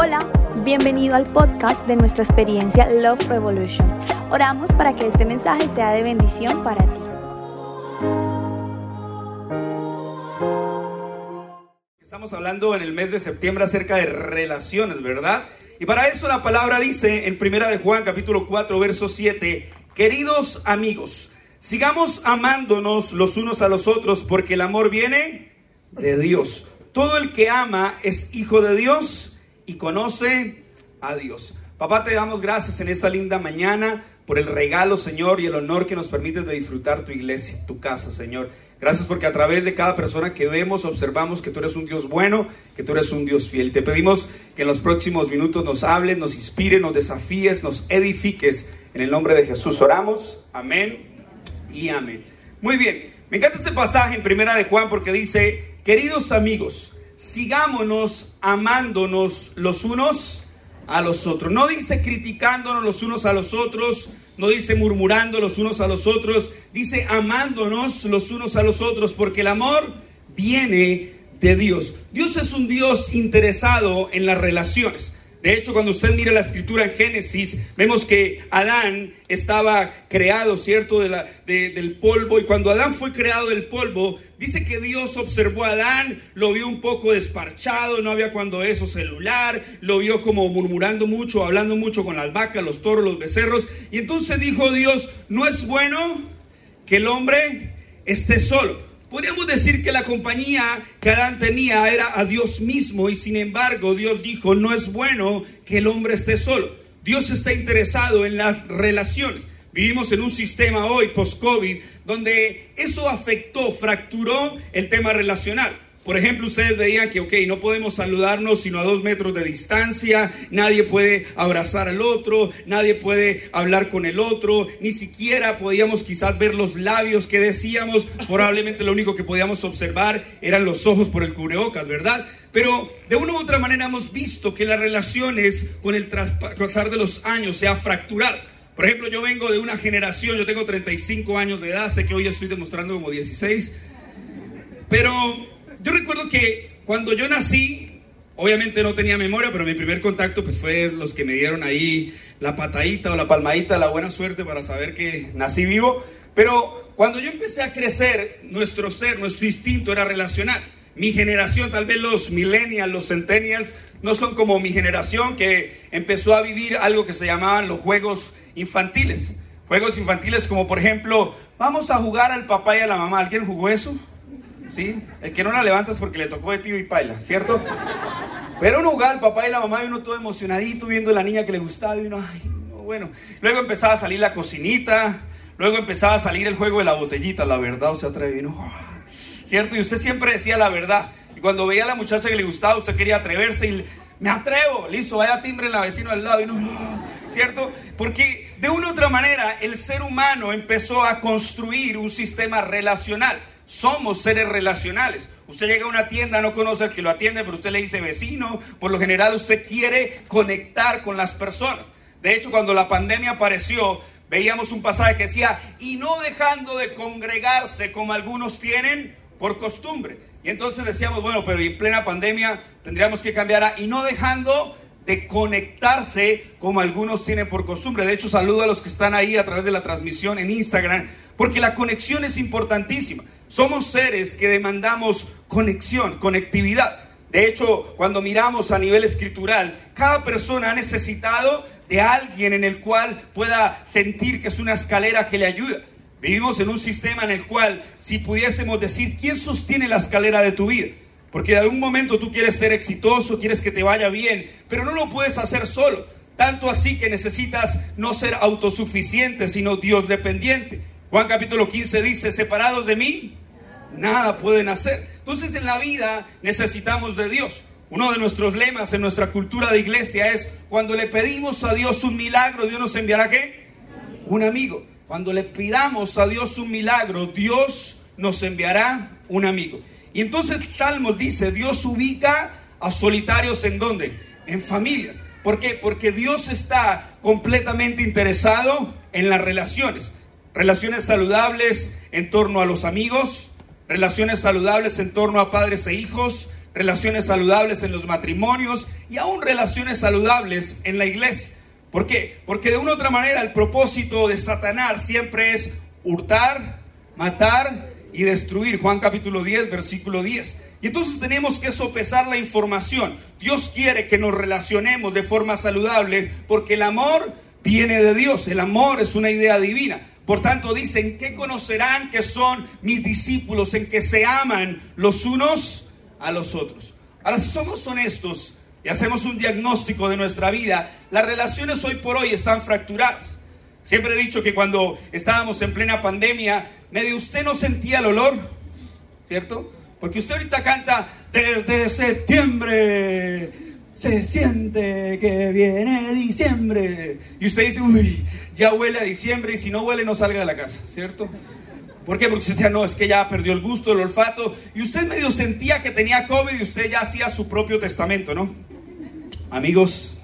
Hola, bienvenido al podcast de nuestra experiencia Love Revolution. Oramos para que este mensaje sea de bendición para ti. Estamos hablando en el mes de septiembre acerca de relaciones, ¿verdad? Y para eso la palabra dice en Primera de Juan capítulo 4 verso 7, queridos amigos, sigamos amándonos los unos a los otros porque el amor viene de Dios. Todo el que ama es hijo de Dios y conoce a Dios. Papá, te damos gracias en esta linda mañana por el regalo, Señor, y el honor que nos permites de disfrutar tu iglesia, tu casa, Señor. Gracias porque a través de cada persona que vemos, observamos que tú eres un Dios bueno, que tú eres un Dios fiel. Te pedimos que en los próximos minutos nos hables, nos inspires, nos desafíes, nos edifiques. En el nombre de Jesús oramos. Amén y amén. Muy bien, me encanta este pasaje en Primera de Juan porque dice, queridos amigos, sigámonos amándonos los unos a los otros. No dice criticándonos los unos a los otros, no dice murmurando los unos a los otros, dice amándonos los unos a los otros, porque el amor viene de Dios. Dios es un Dios interesado en las relaciones. De hecho, cuando usted mira la escritura en Génesis, vemos que Adán estaba creado, ¿cierto?, de la, del polvo. Y cuando Adán fue creado del polvo, dice que Dios observó a Adán, lo vio un poco desparchado, no había cuando eso celular, lo vio como murmurando mucho, hablando mucho con las vacas, los toros, los becerros. Y entonces dijo Dios, no es bueno que el hombre esté solo. Podríamos decir que la compañía que Adán tenía era a Dios mismo y sin embargo Dios dijo, no es bueno que el hombre esté solo. Dios está interesado en las relaciones. Vivimos en un sistema hoy, post-COVID, donde eso afectó, fracturó el tema relacional. Por ejemplo, ustedes veían que, ok, no podemos saludarnos sino a dos metros de distancia, nadie puede abrazar al otro, nadie puede hablar con el otro, ni siquiera podíamos quizás ver los labios que decíamos, probablemente lo único que podíamos observar eran los ojos por el cubrebocas, ¿verdad? Pero de una u otra manera hemos visto que las relaciones con el pasar de los años se ha fracturado. Por ejemplo, yo vengo de una generación, yo tengo 35 años de edad, sé que hoy estoy demostrando como 16, pero yo recuerdo que cuando yo nací, obviamente no tenía memoria, pero mi primer contacto pues fue los que me dieron ahí la patadita o la palmadita, la buena suerte para saber que nací vivo. Pero cuando yo empecé a crecer, nuestro ser, nuestro instinto era relacional. Mi generación, tal vez los millennials, los centennials, no son como mi generación que empezó a vivir algo que se llamaban los juegos infantiles. Juegos infantiles como por ejemplo, vamos a jugar al papá y a la mamá. ¿Alguien jugó eso? ¿Sí? El que no la levantas porque le tocó de tío y paila, ¿cierto? Pero uno jugaba el papá y la mamá y uno todo emocionadito viendo a la niña que le gustaba y uno, ay, no, bueno. Luego empezaba a salir la cocinita, luego empezaba a salir el juego de la botellita, la verdad, o sea, atrevió, ¿cierto? Y usted siempre decía la verdad. Y cuando veía a la muchacha que le gustaba, usted quería atreverse y me atrevo, listo, vaya timbre en la vecina al lado y no, ¿cierto? Porque de una u otra manera el ser humano empezó a construir un sistema relacional. Somos seres relacionales. Usted llega a una tienda, no conoce al que lo atiende, pero usted le dice vecino. Por lo general usted quiere conectar con las personas. De hecho, cuando la pandemia apareció, veíamos un pasaje que decía, y no dejando de congregarse como algunos tienen por costumbre. Y entonces decíamos, bueno, pero en plena pandemia tendríamos que cambiar a, y no dejando de conectarse como algunos tienen por costumbre. De hecho, saludo a los que están ahí a través de la transmisión en Instagram, porque la conexión es importantísima. Somos seres que demandamos conexión, conectividad. De hecho, cuando miramos a nivel escritural, cada persona ha necesitado de alguien en el cual pueda sentir que es una escalera que le ayuda. Vivimos en un sistema en el cual, si pudiésemos decir, ¿quién sostiene la escalera de tu vida? Porque en algún momento tú quieres ser exitoso, quieres que te vaya bien, pero no lo puedes hacer solo. Tanto así que necesitas no ser autosuficiente, sino Dios dependiente. Juan capítulo 15 dice, separados de mí, nada pueden hacer. Entonces en la vida necesitamos de Dios. Uno de nuestros lemas en nuestra cultura de iglesia es, cuando le pedimos a Dios un milagro, Dios nos enviará qué? Un amigo. Cuando le pidamos a Dios un milagro, Dios nos enviará un amigo. Y entonces Salmos dice, Dios ubica a solitarios en dónde? En familias. ¿Por qué? Porque Dios está completamente interesado en las relaciones. Relaciones saludables en torno a los amigos, relaciones saludables en torno a padres e hijos, relaciones saludables en los matrimonios y aún relaciones saludables en la iglesia. ¿Por qué? Porque de una u otra manera el propósito de Satanás siempre es hurtar, matar y destruir. Juan capítulo 10, versículo 10. Y entonces tenemos que sopesar la información. Dios quiere que nos relacionemos de forma saludable porque el amor viene de Dios. El amor es una idea divina. Por tanto, dicen, ¿qué conocerán que son mis discípulos? En que se aman los unos a los otros. Ahora, si somos honestos y hacemos un diagnóstico de nuestra vida, las relaciones hoy por hoy están fracturadas. Siempre he dicho que cuando estábamos en plena pandemia, medio usted no sentía el olor, ¿cierto? Porque usted ahorita canta desde septiembre, se siente que viene diciembre. Y usted dice, uy, ya huele a diciembre y si no huele no salga de la casa, ¿cierto? ¿Por qué? Porque usted decía, no, es que ya perdió el gusto, el olfato. Y usted medio sentía que tenía COVID y usted ya hacía su propio testamento, ¿no? Amigos,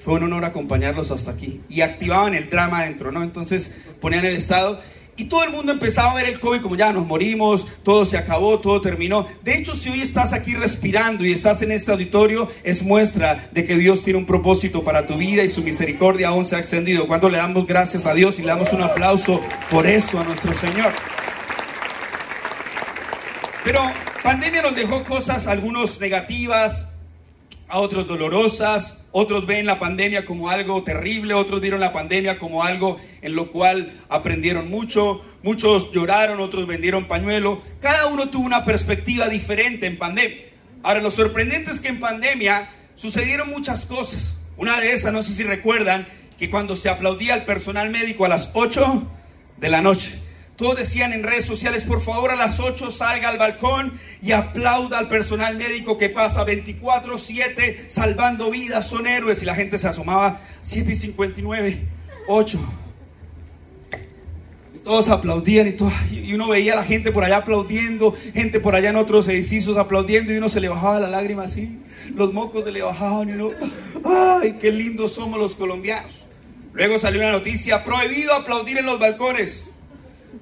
fue un honor acompañarlos hasta aquí. Y activaban el drama adentro, ¿no? Entonces ponían el estado y todo el mundo empezaba a ver el COVID como ya nos morimos, todo se acabó, todo terminó. De hecho, si hoy estás aquí respirando y estás en este auditorio, es muestra de que Dios tiene un propósito para tu vida y su misericordia aún se ha extendido. Cuando le damos gracias a Dios y le damos un aplauso por eso a nuestro Señor. Pero pandemia nos dejó cosas, algunos negativas, a otros dolorosas, otros ven la pandemia como algo terrible, otros vieron la pandemia como algo en lo cual aprendieron mucho, muchos lloraron, otros vendieron pañuelo, cada uno tuvo una perspectiva diferente en pandemia. Ahora, lo sorprendente es que en pandemia sucedieron muchas cosas. Una de esas, no sé si recuerdan, que cuando se aplaudía al personal médico a las 8 de la noche, todos decían en redes sociales, por favor a las 8 salga al balcón y aplauda al personal médico que pasa 24/7 salvando vidas, son héroes. Y la gente se asomaba, 7 y 59, 8. Y todos aplaudían y, todo, y uno veía a la gente por allá aplaudiendo, gente por allá en otros edificios aplaudiendo y uno se le bajaba la lágrima así, los mocos se le bajaban y uno, ay, qué lindos somos los colombianos. Luego salió una noticia, prohibido aplaudir en los balcones.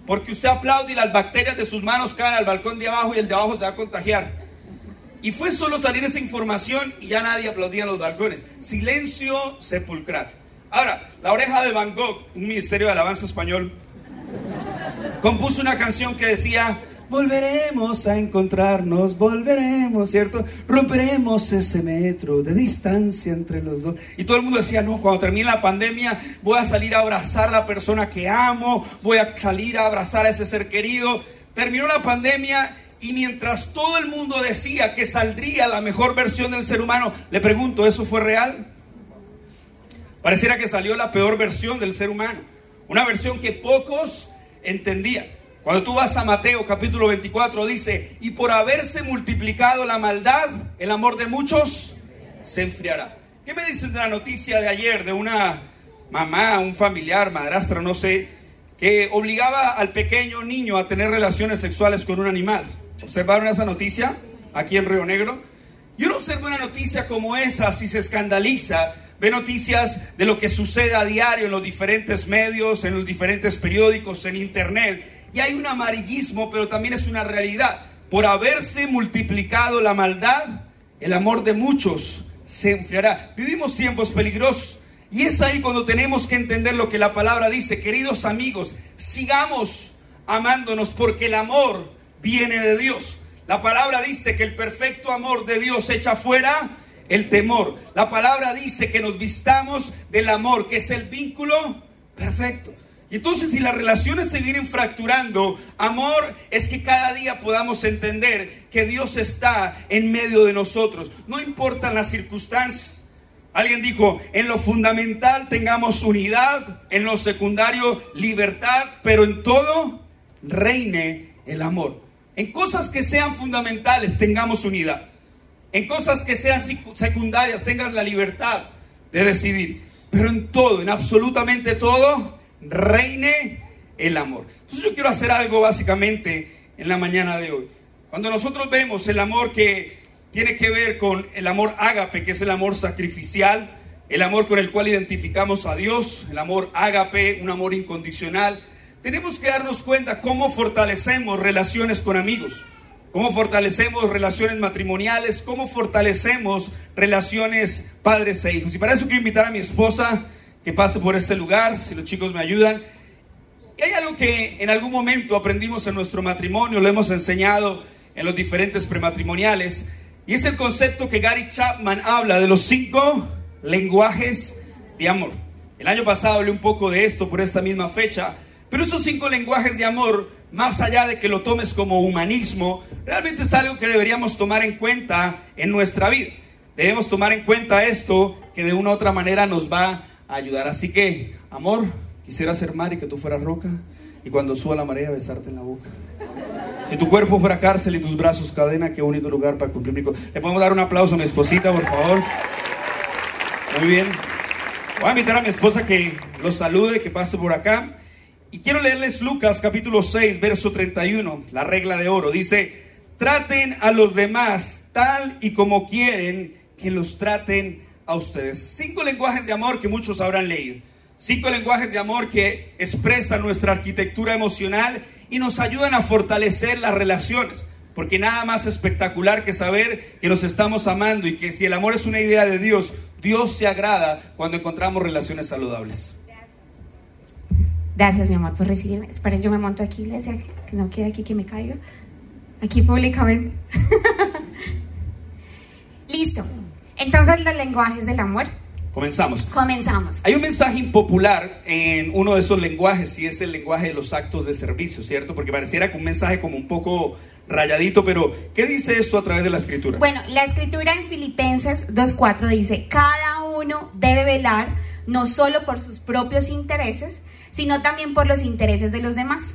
Porque usted aplaude y las bacterias de sus manos caen al balcón de abajo y el de abajo se va a contagiar. Y fue solo salir esa información y ya nadie aplaudía en los balcones. Silencio sepulcral. Ahora, la oreja de Van Gogh, un ministerio de alabanza español, compuso una canción que decía, volveremos a encontrarnos, volveremos, ¿cierto? Romperemos ese metro de distancia entre los dos. Y todo el mundo decía, no, cuando termine la pandemia voy a salir a abrazar a la persona que amo, voy a salir a abrazar a ese ser querido. Terminó la pandemia y mientras todo el mundo decía que saldría la mejor versión del ser humano, le pregunto, ¿eso fue real? Pareciera que salió la peor versión del ser humano, una versión que pocos entendían. Cuando tú vas a Mateo capítulo 24 dice, y por haberse multiplicado la maldad, el amor de muchos se enfriará. ¿Qué me dicen de la noticia de ayer de una mamá, un familiar, madrastra, no sé, que obligaba al pequeño niño a tener relaciones sexuales con un animal? ¿Observaron esa noticia aquí en Río Negro? Yo no observo una noticia como esa si se escandaliza. Ve noticias de lo que sucede a diario en los diferentes medios, en los diferentes periódicos, en internet y hay un amarillismo, pero también es una realidad. Por haberse multiplicado la maldad, el amor de muchos se enfriará. Vivimos tiempos peligrosos. Y es ahí cuando tenemos que entender lo que la palabra dice. Queridos amigos, sigamos amándonos porque el amor viene de Dios. La palabra dice que el perfecto amor de Dios echa fuera el temor. La palabra dice que nos vistamos del amor, que es el vínculo perfecto. Y entonces si las relaciones se vienen fracturando, amor es que cada día podamos entender que Dios está en medio de nosotros. No importan las circunstancias. Alguien dijo, en lo fundamental tengamos unidad, en lo secundario libertad, pero en todo reine el amor. En cosas que sean fundamentales tengamos unidad. En cosas que sean secundarias tengas la libertad de decidir. Pero en todo, en absolutamente todo, reine el amor. Entonces yo quiero hacer algo básicamente en la mañana de hoy. Cuando nosotros vemos el amor que tiene que ver con el amor ágape, que es el amor sacrificial, el amor con el cual identificamos a Dios, el amor ágape, un amor incondicional, tenemos que darnos cuenta cómo fortalecemos relaciones con amigos. cómo fortalecemos relaciones matrimoniales, cómo fortalecemos relaciones padres e hijos. Y para eso quiero invitar a mi esposa que pase por este lugar, si los chicos me ayudan. Y hay algo que en algún momento aprendimos en nuestro matrimonio, lo hemos enseñado en los diferentes prematrimoniales, y es el concepto que Gary Chapman habla de los cinco lenguajes de amor. El año pasado hablé un poco de esto por esta misma fecha, pero esos cinco lenguajes de amor, más allá de que lo tomes como humanismo, realmente es algo que deberíamos tomar en cuenta en nuestra vida. Debemos tomar en cuenta esto que de una u otra manera nos va a ayudar. Así que, amor, quisiera ser mar y que tú fueras roca y cuando suba la marea besarte en la boca. Si tu cuerpo fuera cárcel y tus brazos cadena, qué bonito lugar para cumplir mi... Le podemos dar un aplauso a mi esposita, por favor. Muy bien. Voy a invitar a mi esposa que los salude, que pase por acá. Y quiero leerles Lucas capítulo 6, verso 31, la regla de oro. Dice, traten a los demás tal y como quieren que los traten a ustedes. Cinco lenguajes de amor que muchos habrán leído. Cinco lenguajes de amor que expresan nuestra arquitectura emocional y nos ayudan a fortalecer las relaciones. Porque nada más espectacular que saber que nos estamos amando y que si el amor es una idea de Dios, Dios se agrada cuando encontramos relaciones saludables. Gracias, mi amor, por recibirme. Esperen, yo me monto aquí, que no quede aquí que me caiga. Aquí públicamente. Listo. Entonces, los lenguajes del amor. Comenzamos. Comenzamos. Hay un mensaje impopular en uno de esos lenguajes y es el lenguaje de los actos de servicio, ¿cierto? Porque pareciera que un mensaje como un poco rayadito, pero ¿qué dice esto a través de la escritura? Bueno, la escritura en Filipenses 2.4 dice, cada uno debe velar no solo por sus propios intereses, sino también por los intereses de los demás.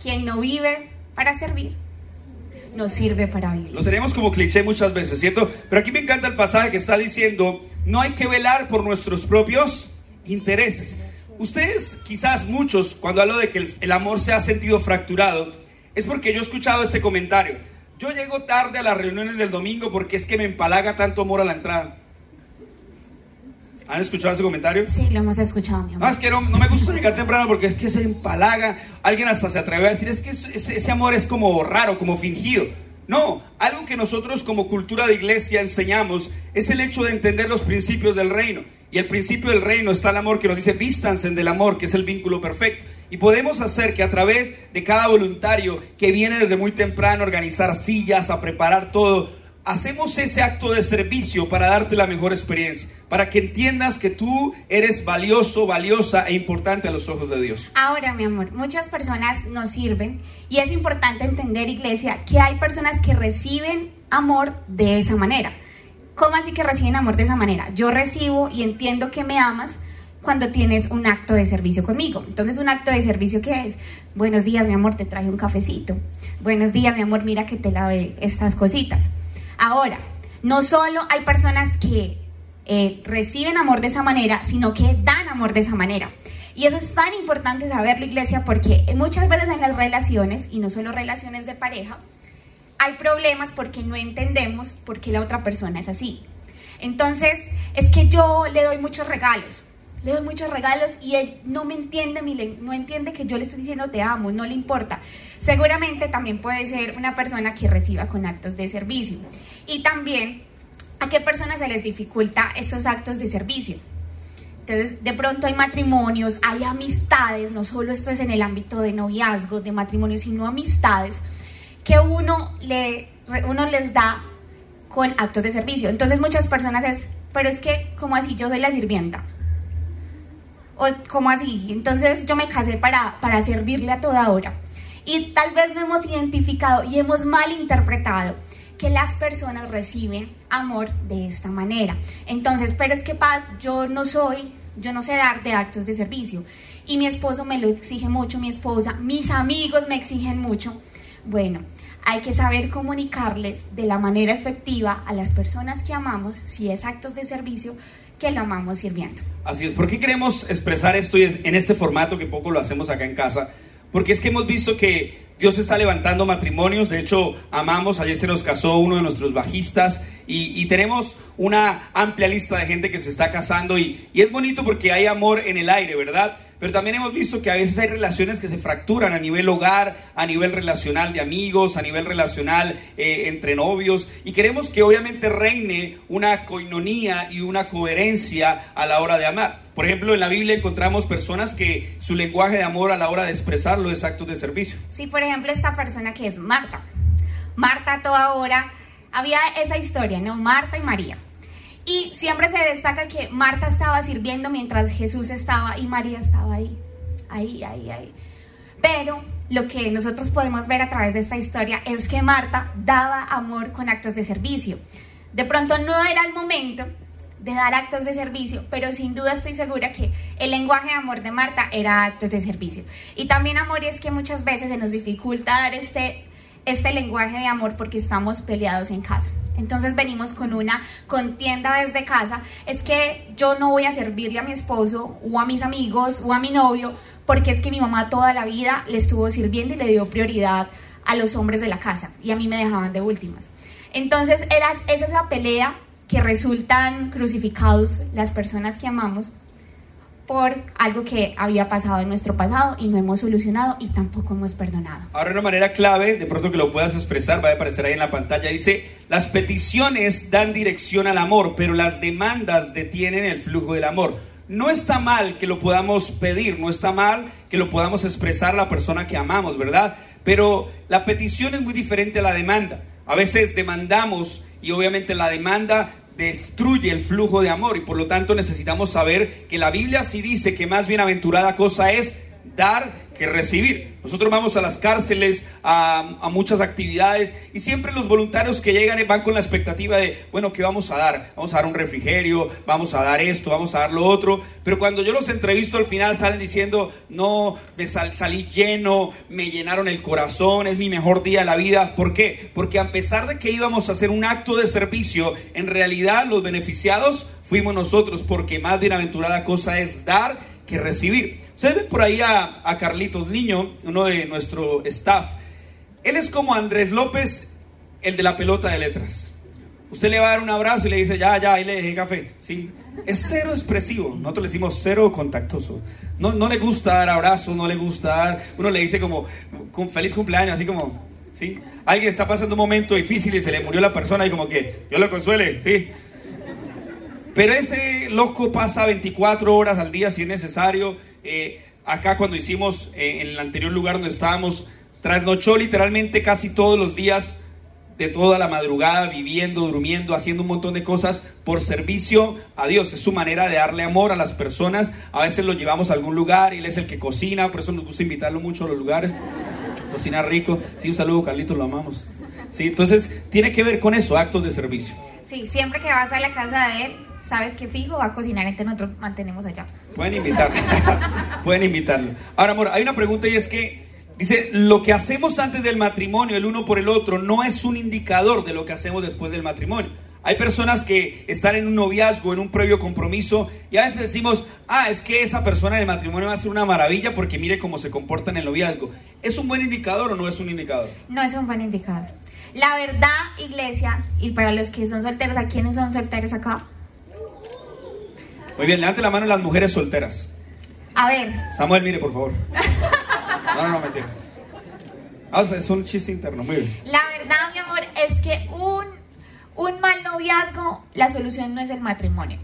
Quien no vive para servir, no sirve para vivir. Lo tenemos como cliché muchas veces, ¿cierto? Pero aquí me encanta el pasaje que está diciendo, no hay que velar por nuestros propios intereses. Ustedes, quizás muchos, cuando hablo de que el amor se ha sentido fracturado, es porque yo he escuchado este comentario. Yo llego tarde a las reuniones del domingo porque es que me empalaga tanto amor a la entrada. ¿Han escuchado ese comentario? Sí, lo hemos escuchado, mi amor. No, es que no, no me gusta llegar temprano porque es que se empalaga. Alguien hasta se atreve a decir, es que ese, ese amor es como raro, como fingido. No, algo que nosotros como cultura de iglesia enseñamos es el hecho de entender los principios del reino. Y el principio del reino está el amor que nos dice, vístanse del amor, que es el vínculo perfecto. Y podemos hacer que a través de cada voluntario que viene desde muy temprano a organizar sillas, a preparar todo, hacemos ese acto de servicio para darte la mejor experiencia, para que entiendas que tú eres valioso, valiosa e importante a los ojos de Dios. Ahora, mi amor, muchas personas nos sirven y es importante entender, iglesia, que hay personas que reciben amor de esa manera. ¿Cómo así que reciben amor de esa manera? Yo recibo y entiendo que me amas cuando tienes un acto de servicio conmigo. Entonces, un acto de servicio ¿qué es? Buenos días, mi amor, te traje un cafecito. Buenos días, mi amor, mira que te lave estas cositas. Ahora, no solo hay personas que eh, reciben amor de esa manera, sino que dan amor de esa manera. Y eso es tan importante saberlo, iglesia, porque muchas veces en las relaciones, y no solo relaciones de pareja, hay problemas porque no entendemos por qué la otra persona es así. Entonces, es que yo le doy muchos regalos, le doy muchos regalos y él no me entiende, no entiende que yo le estoy diciendo te amo, no le importa. Seguramente también puede ser una persona que reciba con actos de servicio. Y también, ¿a qué personas se les dificulta esos actos de servicio? Entonces, de pronto hay matrimonios, hay amistades, no solo esto es en el ámbito de noviazgos, de matrimonios, sino amistades que uno, le, uno les da con actos de servicio. Entonces muchas personas es, pero es que, ¿cómo así? Yo soy la sirvienta. O, ¿cómo así? Entonces yo me casé para, para servirle a toda hora. Y tal vez no hemos identificado y hemos malinterpretado que las personas reciben amor de esta manera. Entonces, pero es que paz, yo no soy, yo no sé dar de actos de servicio. Y mi esposo me lo exige mucho, mi esposa, mis amigos me exigen mucho. Bueno, hay que saber comunicarles de la manera efectiva a las personas que amamos, si es actos de servicio, que lo amamos sirviendo. Así es, ¿por qué queremos expresar esto en este formato que poco lo hacemos acá en casa? Porque es que hemos visto que Dios está levantando matrimonios, de hecho amamos, ayer se nos casó uno de nuestros bajistas y, tenemos una amplia lista de gente que se está casando y es bonito porque hay amor en el aire, ¿verdad? Pero también hemos visto que a veces hay relaciones que se fracturan a nivel hogar, a nivel relacional de amigos, a nivel relacional eh, entre novios, y queremos que obviamente reine una coinonía y una coherencia a la hora de amar. Por ejemplo, en la Biblia encontramos personas que su lenguaje de amor a la hora de expresarlo es actos de servicio. Sí, por ejemplo, esta persona que es Marta. Marta toda hora, había esa historia, ¿no? Marta y María. Y siempre se destaca que Marta estaba sirviendo mientras Jesús estaba y María estaba ahí, ahí, ahí, ahí. Pero lo que nosotros podemos ver a través de esta historia es que Marta daba amor con actos de servicio. De pronto no era el momento de dar actos de servicio, pero sin duda estoy segura que el lenguaje de amor de Marta era actos de servicio. Y también amor es que muchas veces se nos dificulta dar este, este lenguaje de amor porque estamos peleados en casa. Entonces venimos con una contienda desde casa, es que yo no voy a servirle a mi esposo o a mis amigos o a mi novio porque es que mi mamá toda la vida le estuvo sirviendo y le dio prioridad a los hombres de la casa y a mí me dejaban de últimas. Entonces era, es esa pelea que resultan crucificados las personas que amamos por algo que había pasado en nuestro pasado y no hemos solucionado y tampoco hemos perdonado. Ahora una manera clave, de pronto que lo puedas expresar, va a aparecer ahí en la pantalla, dice, las peticiones dan dirección al amor, pero las demandas detienen el flujo del amor. No está mal que lo podamos pedir, no está mal que lo podamos expresar a la persona que amamos, ¿verdad? Pero la petición es muy diferente a la demanda. A veces demandamos y obviamente la demanda destruye el flujo de amor y por lo tanto necesitamos saber que la Biblia sí dice que más bienaventurada cosa es dar que recibir. Nosotros vamos a las cárceles, a, muchas actividades y siempre los voluntarios que llegan van con la expectativa de, bueno, ¿qué vamos a dar? Vamos a dar un refrigerio, vamos a dar esto, vamos a dar lo otro. Pero cuando yo los entrevisto al final salen diciendo, no, me salí lleno, me llenaron el corazón, es mi mejor día de la vida. ¿Por qué? Porque a pesar de que íbamos a hacer un acto de servicio, en realidad los beneficiados fuimos nosotros, porque más bienaventurada cosa es dar que recibir. Ustedes ven por ahí a, Carlitos Niño, uno de nuestro staff. Él es como Andrés López, el de la pelota de letras. Usted le va a dar un abrazo y le dice, ya, ya, ahí le dejé café. ¿sí? Es cero expresivo. Nosotros le decimos cero contactoso. No, no le gusta dar abrazos, no le gusta dar. Uno le dice como, feliz cumpleaños, así como, ¿sí? Alguien está pasando un momento difícil y se le murió la persona y como que, yo lo consuele, ¿sí? Pero ese loco pasa 24 horas al día si es necesario. Eh, acá cuando hicimos eh, en el anterior lugar donde estábamos, trasnochó literalmente casi todos los días de toda la madrugada, viviendo, durmiendo, haciendo un montón de cosas por servicio a Dios. Es su manera de darle amor a las personas. A veces lo llevamos a algún lugar y él es el que cocina, por eso nos gusta invitarlo mucho a los lugares. Cocina rico. Sí, un saludo, Carlitos, lo amamos. Sí, entonces tiene que ver con eso, actos de servicio. Sí, siempre que vas a la casa de él, sabes que fijo va a cocinar, entonces nosotros mantenemos allá. Pueden invitarlo. Pueden invitarlo. Ahora, amor, hay una pregunta y es que dice, lo que hacemos antes del matrimonio, el uno por el otro, no es un indicador de lo que hacemos después del matrimonio. Hay personas que están en un noviazgo, en un previo compromiso, y a veces decimos, ah, es que esa persona del matrimonio va a ser una maravilla porque mire cómo se comporta en el noviazgo. ¿Es un buen indicador o no es un indicador? No es un buen indicador. La verdad, iglesia, y para los que son solteros, ¿a quiénes son solteros acá? Muy bien, levante la mano las mujeres solteras. A ver. Samuel, mire, por favor. No, no, no, mentira. Ah, es un chiste interno, muy bien. La verdad, mi amor, es que un, un mal noviazgo, la solución no es el matrimonio.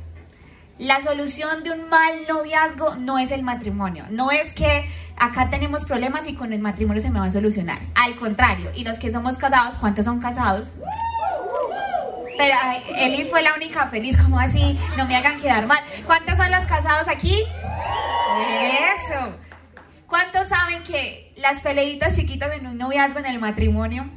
La solución de un mal noviazgo no es el matrimonio. No es que acá tenemos problemas y con el matrimonio se me va a solucionar. Al contrario, y los que somos casados, ¿cuántos son casados? Pero Eli fue la única feliz, como así, no me hagan quedar mal. ¿Cuántos son los casados aquí? Eso. ¿Cuántos saben que las peleitas chiquitas en un noviazgo en el matrimonio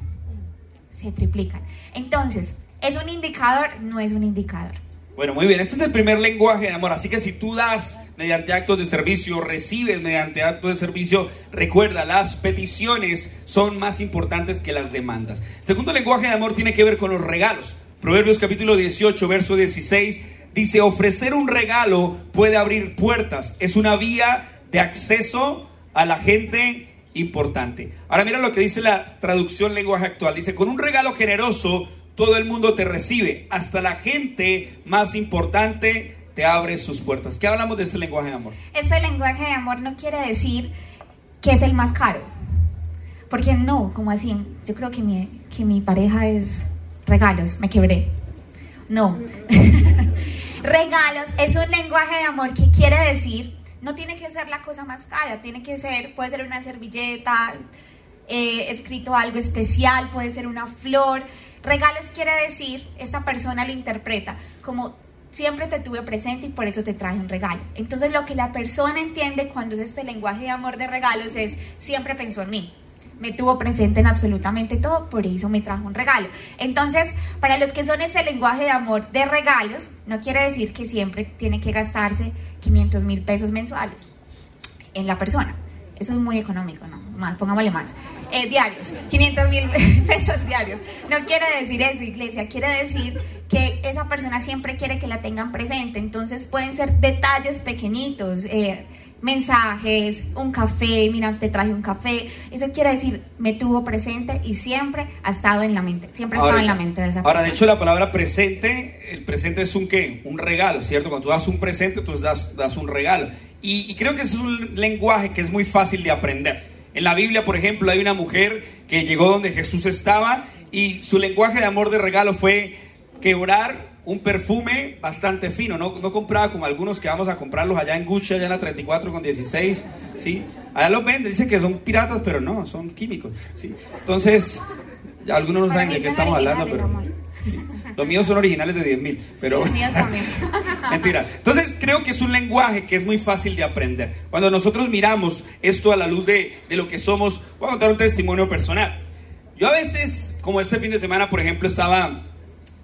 se triplican? Entonces, ¿es un indicador? No es un indicador. Bueno, muy bien, este es el primer lenguaje de amor, así que si tú das mediante actos de servicio, recibes mediante actos de servicio, recuerda, las peticiones son más importantes que las demandas. El segundo lenguaje de amor tiene que ver con los regalos. Proverbios capítulo 18, verso 16, dice, ofrecer un regalo puede abrir puertas, es una vía de acceso a la gente importante. Ahora mira lo que dice la traducción lenguaje actual, dice, con un regalo generoso todo el mundo te recibe, hasta la gente más importante te abre sus puertas. ¿Qué hablamos de este lenguaje de amor? Este lenguaje de amor no quiere decir que es el más caro. Porque no, como así, yo creo que mi, que mi pareja es regalos, me quebré. No. regalos es un lenguaje de amor que quiere decir, no tiene que ser la cosa más cara, tiene que ser, puede ser una servilleta, eh, escrito algo especial, puede ser una flor. Regalos quiere decir, esta persona lo interpreta como siempre te tuve presente y por eso te traje un regalo. Entonces lo que la persona entiende cuando es este lenguaje de amor de regalos es, siempre pensó en mí. Me tuvo presente en absolutamente todo, por eso me trajo un regalo. Entonces, para los que son este lenguaje de amor de regalos, no quiere decir que siempre tiene que gastarse 500 mil pesos mensuales en la persona. Eso es muy económico, ¿no? Más, pongámosle más. Eh, diarios, 500 mil pesos diarios. No quiere decir eso, iglesia. Quiere decir que esa persona siempre quiere que la tengan presente. Entonces pueden ser detalles pequeñitos. Eh, mensajes, un café, mira, te traje un café. Eso quiere decir, me tuvo presente y siempre ha estado en la mente, siempre ha estado en la mente de esa persona. Ahora, de hecho, la palabra presente, el presente es un qué? Un regalo, ¿cierto? Cuando tú das un presente, tú das, das un regalo. Y, y creo que ese es un lenguaje que es muy fácil de aprender. En la Biblia, por ejemplo, hay una mujer que llegó donde Jesús estaba y su lenguaje de amor de regalo fue quebrar un perfume bastante fino, no, no, compraba como algunos que vamos a comprarlos allá en Gucci, allá en la 34 con 16, ¿sí? Allá los venden, dicen que son piratas, pero no, son químicos, ¿sí? Entonces, ya algunos no saben de qué estamos hablando, pero... Los míos son originales de 10 mil, pero... los míos también. Mentira. Entonces creo que es un lenguaje que es muy fácil de aprender. Cuando nosotros miramos esto a la luz de, de lo que somos, voy a contar un testimonio personal. Yo a veces, como este fin de semana, por ejemplo, estaba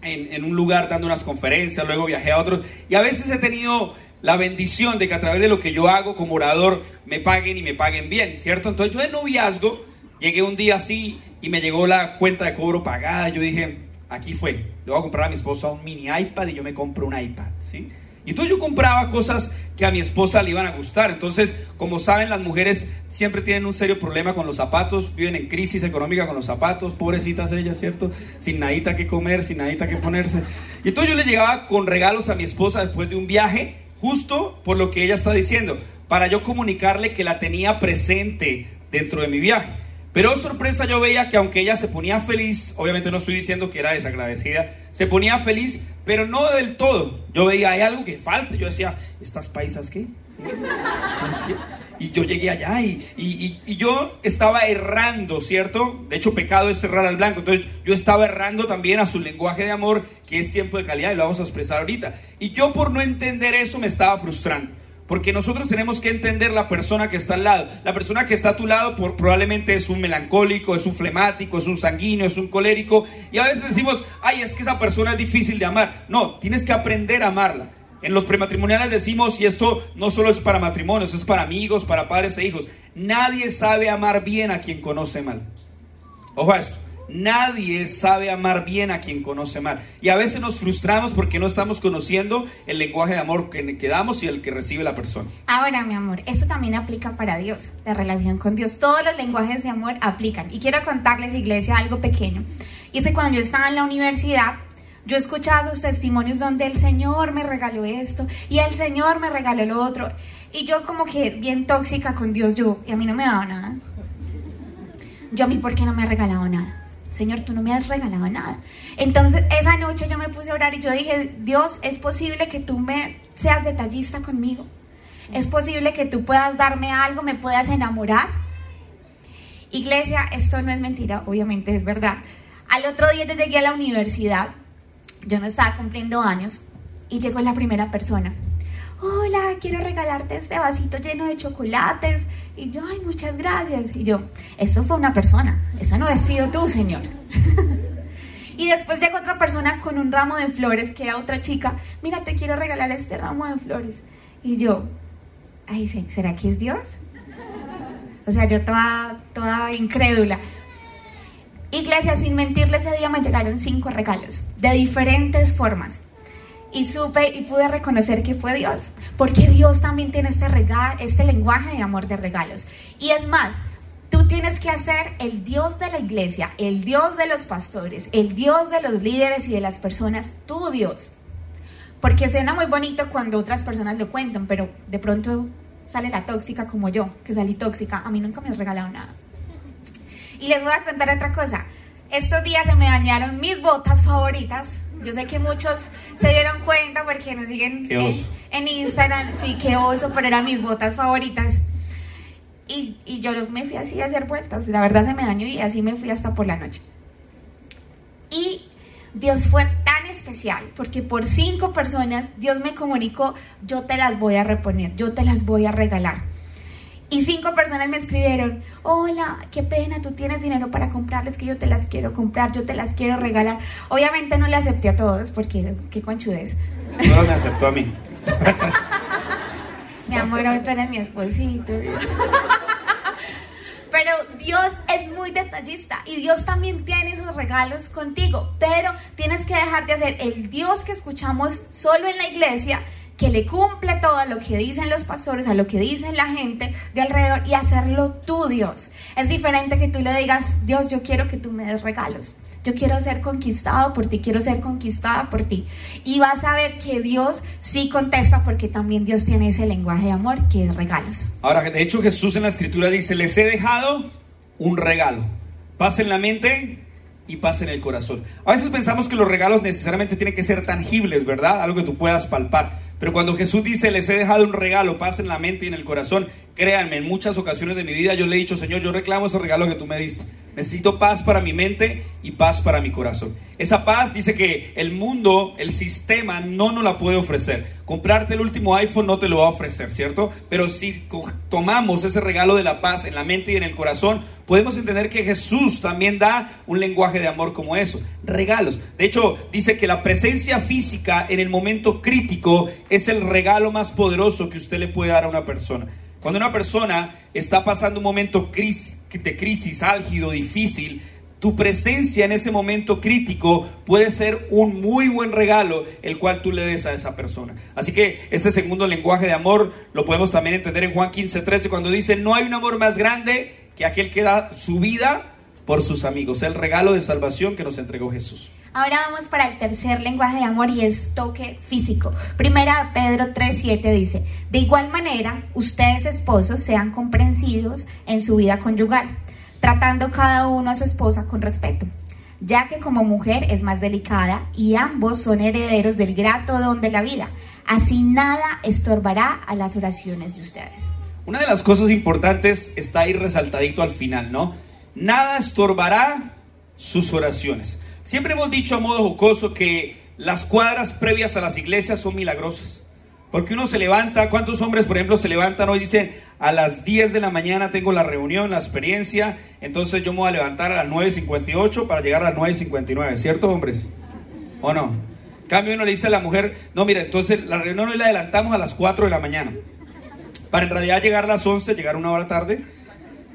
en, un lugar dando unas conferencias, luego viajé a otros, y a veces he tenido la bendición de que a través de lo que yo hago como orador me paguen y me paguen bien, ¿cierto? Entonces yo de noviazgo llegué un día así y me llegó la cuenta de cobro pagada, yo dije, aquí fue, le voy a comprar a mi esposa un mini iPad y yo me compro un iPad, ¿sí? Y entonces yo compraba cosas que a mi esposa le iban a gustar. Entonces, como saben, las mujeres siempre tienen un serio problema con los zapatos, viven en crisis económica con los zapatos, pobrecitas ellas, ¿cierto? Sin nadita que comer, sin nadita que ponerse. Y entonces yo le llegaba con regalos a mi esposa después de un viaje, justo por lo que ella está diciendo, para yo comunicarle que la tenía presente dentro de mi viaje. Pero sorpresa yo veía que aunque ella se ponía feliz, obviamente no estoy diciendo que era desagradecida, se ponía feliz, pero no del todo. Yo veía, hay algo que falta. Yo decía, ¿estas paisas qué? Y yo llegué allá y, y, y, yo estaba errando, ¿cierto? De hecho, pecado es cerrar al blanco. Entonces, yo estaba errando también a su lenguaje de amor, que es tiempo de calidad, y lo vamos a expresar ahorita. Y yo por no entender eso me estaba frustrando. Porque nosotros tenemos que entender la persona que está al lado. La persona que está a tu lado por, probablemente es un melancólico, es un flemático, es un sanguíneo, es un colérico. Y a veces decimos, ay, es que esa persona es difícil de amar. No, tienes que aprender a amarla. En los prematrimoniales decimos, y esto no solo es para matrimonios, es para amigos, para padres e hijos. Nadie sabe amar bien a quien conoce mal. Ojo a esto. Nadie sabe amar bien a quien conoce mal. Y a veces nos frustramos porque no estamos conociendo el lenguaje de amor que, damos y el que recibe la persona. Ahora, mi amor, eso también aplica para Dios, la relación con Dios. Todos los lenguajes de amor aplican. Y quiero contarles, iglesia, algo pequeño. Y cuando yo estaba en la universidad, yo escuchaba sus testimonios donde el Señor me regaló esto y el Señor me regaló lo otro. Y yo como que bien tóxica con Dios, yo, y a mí no me daba nada. Yo a mí, ¿por qué no me ha regalado nada? Señor, tú no me has regalado nada. Entonces, esa noche yo me puse a orar y yo dije, Dios, es posible que tú me seas detallista conmigo. Es posible que tú puedas darme algo, me puedas enamorar. Iglesia, esto no es mentira, obviamente es verdad. Al otro día yo llegué a la universidad, yo no estaba cumpliendo años, y llegó la primera persona hola, quiero regalarte este vasito lleno de chocolates. Y yo, ay, muchas gracias. Y yo, eso fue una persona, eso no has sido tú, señor. y después llegó otra persona con un ramo de flores, que era otra chica, mira, te quiero regalar este ramo de flores. Y yo, ay, ¿será que es Dios? O sea, yo toda, toda incrédula. Iglesia, sin mentirles, ese día me llegaron cinco regalos, de diferentes formas y supe y pude reconocer que fue Dios, porque Dios también tiene este, este lenguaje de amor de regalos. Y es más, tú tienes que hacer el Dios de la iglesia, el Dios de los pastores, el Dios de los líderes y de las personas, tu Dios. porque suena muy bonito cuando otras personas lo cuentan, pero de pronto sale la tóxica como yo, que salí tóxica. A mí nunca me has regalado nada. Y les voy a contar otra cosa. Estos días se me dañaron mis botas favoritas. Yo sé que muchos se dieron cuenta porque nos siguen en, en, Instagram. Sí, qué oso, pero eran mis botas favoritas. Y, y yo me fui así a hacer vueltas. La verdad se me dañó y así me fui hasta por la noche. Y Dios fue tan especial porque por cinco personas Dios me comunicó, yo te las voy a reponer, yo te las voy a regalar. Y cinco personas me escribieron, hola, qué pena, tú tienes dinero para comprarles, que yo te las quiero comprar, yo te las quiero regalar. Obviamente no le acepté a todos porque qué conchudez. No me aceptó a mí. mi amor, hoy tú eres mi esposito. Pero Dios es muy detallista y Dios también tiene sus regalos contigo. Pero tienes que dejar de hacer el Dios que escuchamos solo en la iglesia, que le cumple todo lo que dicen los pastores, a lo que dicen la gente de alrededor y hacerlo tú, Dios. Es diferente que tú le digas, Dios, yo quiero que tú me des regalos. Yo quiero ser conquistado por ti, quiero ser conquistada por ti. Y vas a ver que Dios sí contesta porque también Dios tiene ese lenguaje de amor que es regalos. Ahora, de hecho Jesús en la escritura dice, les he dejado un regalo. Paz en la mente y paz en el corazón. A veces pensamos que los regalos necesariamente tienen que ser tangibles, ¿verdad? Algo que tú puedas palpar. Pero cuando Jesús dice, les he dejado un regalo, paz en la mente y en el corazón, créanme, en muchas ocasiones de mi vida yo le he dicho, Señor, yo reclamo ese regalo que tú me diste. Necesito paz para mi mente y paz para mi corazón. Esa paz dice que el mundo, el sistema, no nos la puede ofrecer. Comprarte el último iPhone no te lo va a ofrecer, ¿cierto? Pero si tomamos ese regalo de la paz en la mente y en el corazón, podemos entender que Jesús también da un lenguaje de amor como eso. Regalos. De hecho, dice que la presencia física en el momento crítico es el regalo más poderoso que usted le puede dar a una persona. Cuando una persona está pasando un momento de crisis álgido, difícil, tu presencia en ese momento crítico puede ser un muy buen regalo el cual tú le des a esa persona. Así que este segundo lenguaje de amor lo podemos también entender en Juan 15, 13 cuando dice, no hay un amor más grande que aquel que da su vida por sus amigos, el regalo de salvación que nos entregó Jesús. Ahora vamos para el tercer lenguaje de amor y es toque físico. Primera Pedro 3:7 dice, de igual manera, ustedes esposos sean comprensivos en su vida conyugal, tratando cada uno a su esposa con respeto, ya que como mujer es más delicada y ambos son herederos del grato don de la vida. Así nada estorbará a las oraciones de ustedes. Una de las cosas importantes está ahí resaltadito al final, ¿no? Nada estorbará sus oraciones. Siempre hemos dicho a modo jocoso que las cuadras previas a las iglesias son milagrosas. Porque uno se levanta, ¿cuántos hombres, por ejemplo, se levantan hoy? Dicen, a las 10 de la mañana tengo la reunión, la experiencia, entonces yo me voy a levantar a las 9.58 para llegar a las 9.59, ¿cierto, hombres? ¿O no? cambio, uno le dice a la mujer, no, mira, entonces la reunión hoy la adelantamos a las 4 de la mañana. Para en realidad llegar a las 11, llegar una hora tarde,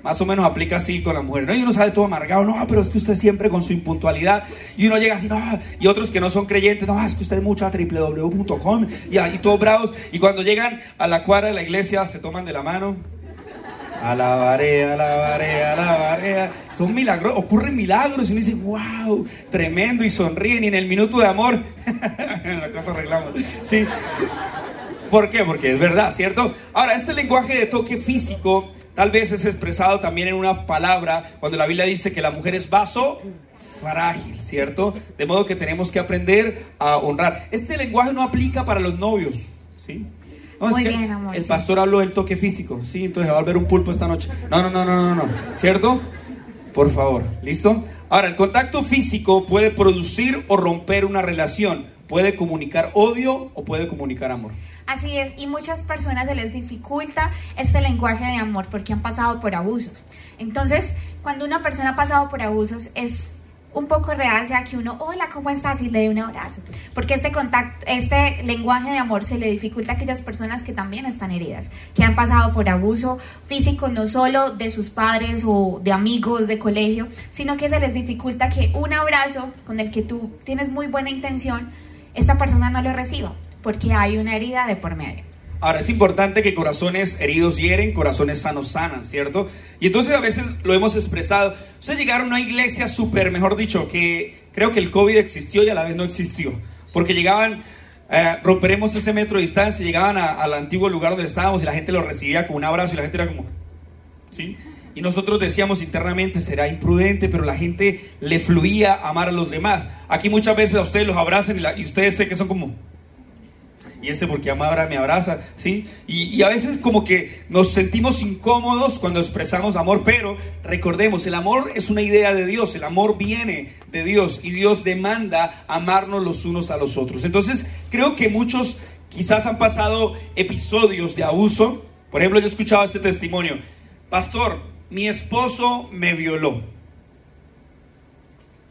más o menos aplica así con la mujer, ¿no? Y uno sabe todo amargado, no, pero es que usted siempre con su impuntualidad. Y uno llega así, no, y otros que no son creyentes, no, es que usted es mucho a www.com y ahí todos bravos. Y cuando llegan a la cuadra de la iglesia, se toman de la mano. Alabaré, alabaré, alabaré. Son milagros, ocurren milagros y uno dice, wow, tremendo, y sonríen. Y en el minuto de amor, la cosa arreglamos. Sí. ¿Por qué? Porque es verdad, ¿cierto? Ahora, este lenguaje de toque físico Tal vez es expresado también en una palabra cuando la Biblia dice que la mujer es vaso frágil, ¿cierto? De modo que tenemos que aprender a honrar. Este lenguaje no aplica para los novios, ¿sí? Muy bien, amor, el pastor habló del toque físico, sí, entonces va a volver un pulpo esta noche. No, no, no, no, no, no, ¿cierto? Por favor, ¿listo? Ahora, el contacto físico puede producir o romper una relación, puede comunicar odio o puede comunicar amor. Así es, y muchas personas se les dificulta este lenguaje de amor porque han pasado por abusos. Entonces, cuando una persona ha pasado por abusos, es un poco reacia que uno, hola, ¿cómo estás? y le dé un abrazo. Porque este contacto, este lenguaje de amor se le dificulta a aquellas personas que también están heridas, que han pasado por abuso físico, no solo de sus padres o de amigos de colegio, sino que se les dificulta que un abrazo con el que tú tienes muy buena intención, esta persona no lo reciba porque hay una herida de por medio. Ahora, es importante que corazones heridos hieren, corazones sanos sanan, ¿cierto? Y entonces a veces lo hemos expresado. Ustedes llegaron a una iglesia súper, mejor dicho, que creo que el COVID existió y a la vez no existió. Porque llegaban eh, romperemos ese metro de distancia, llegaban al antiguo lugar donde estábamos y la gente lo recibía con un abrazo y la gente era como, ¿sí? Y nosotros decíamos internamente, será imprudente, pero la gente le fluía amar a los demás. Aquí muchas veces a ustedes los abrazan y, y ustedes sé que son como, y ese porque ama me abraza, ¿sí? Y, a veces como que nos sentimos incómodos cuando expresamos amor, pero recordemos, el amor es una idea de Dios, el amor viene de Dios y Dios demanda amarnos los unos a los otros. Entonces, creo que muchos quizás han pasado episodios de abuso. Por ejemplo, yo he escuchado este testimonio. Pastor, mi esposo me violó.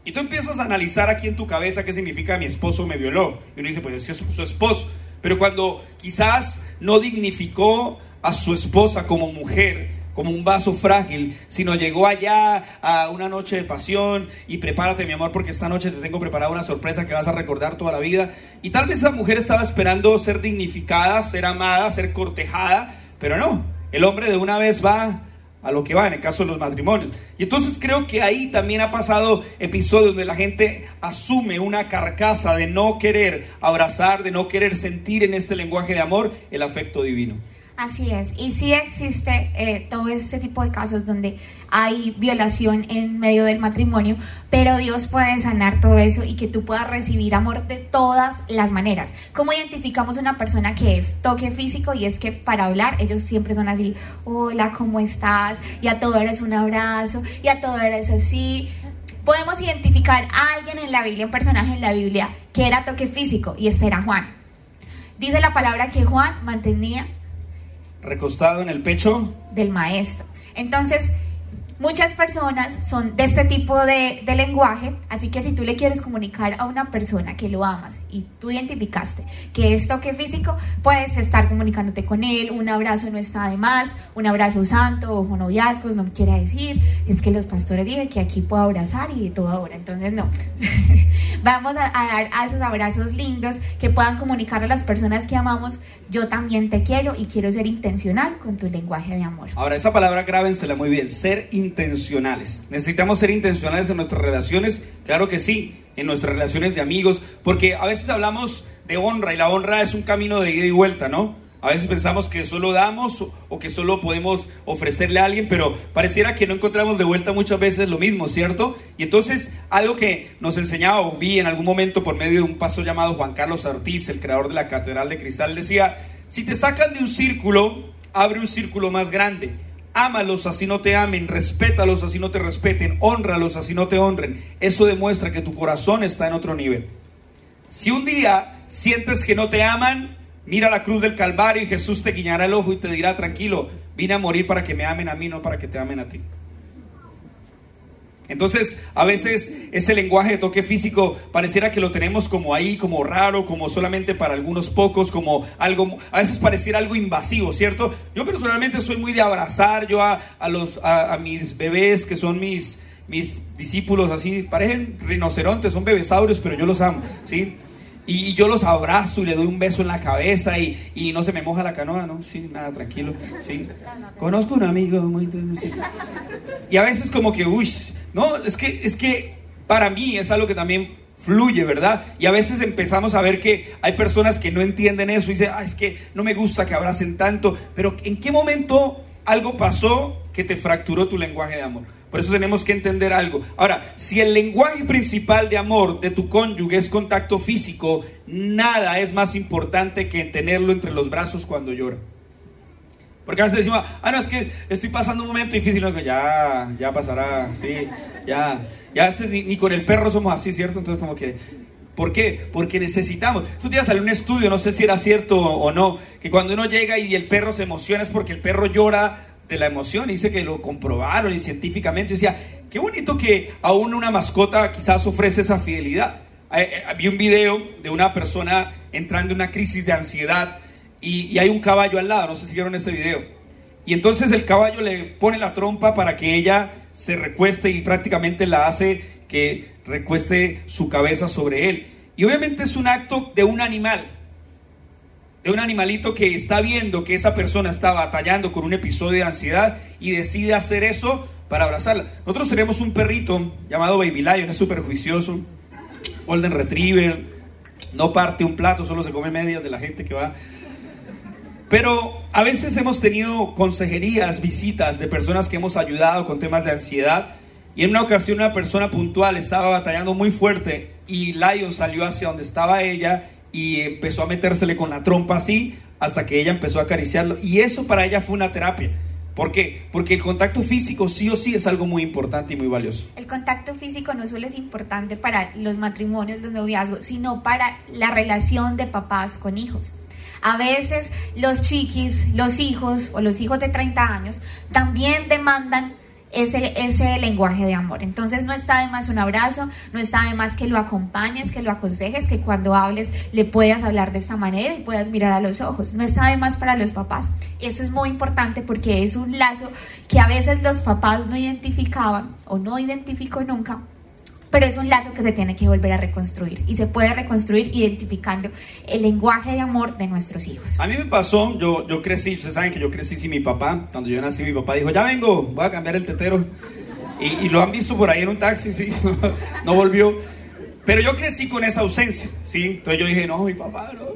Y tú empiezas a analizar aquí en tu cabeza qué significa mi esposo me violó. Y uno dice, pues es su esposo. Pero cuando quizás no dignificó a su esposa como mujer, como un vaso frágil, sino llegó allá a una noche de pasión y prepárate mi amor porque esta noche te tengo preparada una sorpresa que vas a recordar toda la vida. Y tal vez esa mujer estaba esperando ser dignificada, ser amada, ser cortejada, pero no, el hombre de una vez va a lo que va en el caso de los matrimonios. Y entonces creo que ahí también ha pasado episodios donde la gente asume una carcasa de no querer abrazar, de no querer sentir en este lenguaje de amor el afecto divino. Así es, y sí existe eh, todo este tipo de casos donde hay violación en medio del matrimonio, pero Dios puede sanar todo eso y que tú puedas recibir amor de todas las maneras. ¿Cómo identificamos una persona que es toque físico? Y es que para hablar ellos siempre son así, hola, ¿cómo estás? Y a todo eres un abrazo, y a todo eres así. Podemos identificar a alguien en la Biblia, un personaje en la Biblia, que era toque físico, y este era Juan. Dice la palabra que Juan mantenía recostado en el pecho del maestro. Entonces, Muchas personas son de este tipo de, lenguaje, así que si tú le quieres comunicar a una persona que lo amas y tú identificaste que es toque físico, puedes estar comunicándote con él, un abrazo no está de más, un abrazo santo, ojo noviazgos, no quiere decir, es que los pastores dicen que aquí puedo abrazar y de todo ahora, entonces no. Vamos a, a, dar a esos abrazos lindos que puedan comunicarle a las personas que amamos, yo también te quiero y quiero ser intencional con tu lenguaje de amor. Ahora, esa palabra grábensela muy bien, ser intencional intencionales. ¿Necesitamos ser intencionales en nuestras relaciones? Claro que sí, en nuestras relaciones de amigos, porque a veces hablamos de honra y la honra es un camino de ida y vuelta, ¿no? A veces pensamos que solo damos o que solo podemos ofrecerle a alguien, pero pareciera que no encontramos de vuelta muchas veces lo mismo, ¿cierto? Y entonces algo que nos enseñaba o vi en algún momento por medio de un paso llamado Juan Carlos Ortiz, el creador de la Catedral de Cristal, decía, si te sacan de un círculo, abre un círculo más grande ámalos así no te amen, respétalos así no te respeten, honralos así no te honren. Eso demuestra que tu corazón está en otro nivel. Si un día sientes que no te aman, mira la cruz del Calvario y Jesús te guiñará el ojo y te dirá, tranquilo, vine a morir para que me amen a mí, no para que te amen a ti. Entonces, a veces ese lenguaje de toque físico pareciera que lo tenemos como ahí, como raro, como solamente para algunos pocos, como algo, a veces pareciera algo invasivo, ¿cierto? Yo personalmente soy muy de abrazar, yo a, los, a, mis bebés que son mis, mis discípulos, así, parecen rinocerontes, son bebesaurios, pero yo los amo, ¿sí? Y, yo los abrazo y le doy un beso en la cabeza y, y, no se me moja la canoa, ¿no? Sí, nada, tranquilo. Sí. Conozco un amigo muy... Y a veces como que, uy, no, es que, es que para mí es algo que también fluye, ¿verdad? Y a veces empezamos a ver que hay personas que no entienden eso y dicen, ah, es que no me gusta que abracen tanto, pero ¿en qué momento algo pasó que te fracturó tu lenguaje de amor? Por eso tenemos que entender algo. Ahora, si el lenguaje principal de amor de tu cónyuge es contacto físico, nada es más importante que tenerlo entre los brazos cuando llora. Porque a veces decimos, ah, no, es que estoy pasando un momento difícil. No, ya, ya pasará, sí, ya. Ya ni, con el perro somos así, ¿cierto? Entonces, como que, ¿por qué? Porque necesitamos. Tú días salió un estudio, no sé si era cierto o no, que cuando uno llega y el perro se emociona es porque el perro llora de la emoción. Y dice que lo comprobaron y científicamente. decía, qué bonito que aún una mascota quizás ofrece esa fidelidad. Había un video de una persona entrando en una crisis de ansiedad y, hay un caballo al lado, no sé si vieron ese video. Y entonces el caballo le pone la trompa para que ella se recueste y prácticamente la hace que recueste su cabeza sobre él. Y obviamente es un acto de un animal, un animalito que está viendo que esa persona está batallando con un episodio de ansiedad y decide hacer eso para abrazarla. Nosotros tenemos un perrito llamado Baby Lion, es súper juicioso, Golden Retriever, No parte un plato, solo se come media de la gente que va. Pero a veces hemos tenido consejerías, visitas de personas que hemos ayudado con temas de ansiedad. Y en una ocasión una persona puntual estaba batallando muy fuerte y Lion salió hacia donde estaba ella y empezó a metérsele con la trompa así hasta que ella empezó a acariciarlo. Y eso para ella fue una terapia. ¿Por qué? Porque el contacto físico sí o sí es algo muy importante y muy valioso. El contacto físico no solo es importante para los matrimonios, los noviazgos, sino para la relación de papás con hijos. A veces los chiquis, los hijos o los hijos de 30 años también demandan ese, ese lenguaje de amor. Entonces no está de más un abrazo, no está de más que lo acompañes, que lo aconsejes, que cuando hables le puedas hablar de esta manera y puedas mirar a los ojos. No está de más para los papás. Eso es muy importante porque es un lazo que a veces los papás no identificaban o no identificó nunca pero es un lazo que se tiene que volver a reconstruir y se puede reconstruir identificando el lenguaje de amor de nuestros hijos. A mí me pasó, yo, yo crecí, ustedes saben que yo crecí sin mi papá, cuando yo nací mi papá dijo, ya vengo, voy a cambiar el tetero. Y, lo han visto por ahí en un taxi, sí, no, volvió. Pero yo crecí con esa ausencia, ¿sí? Entonces yo dije, no, mi papá, no.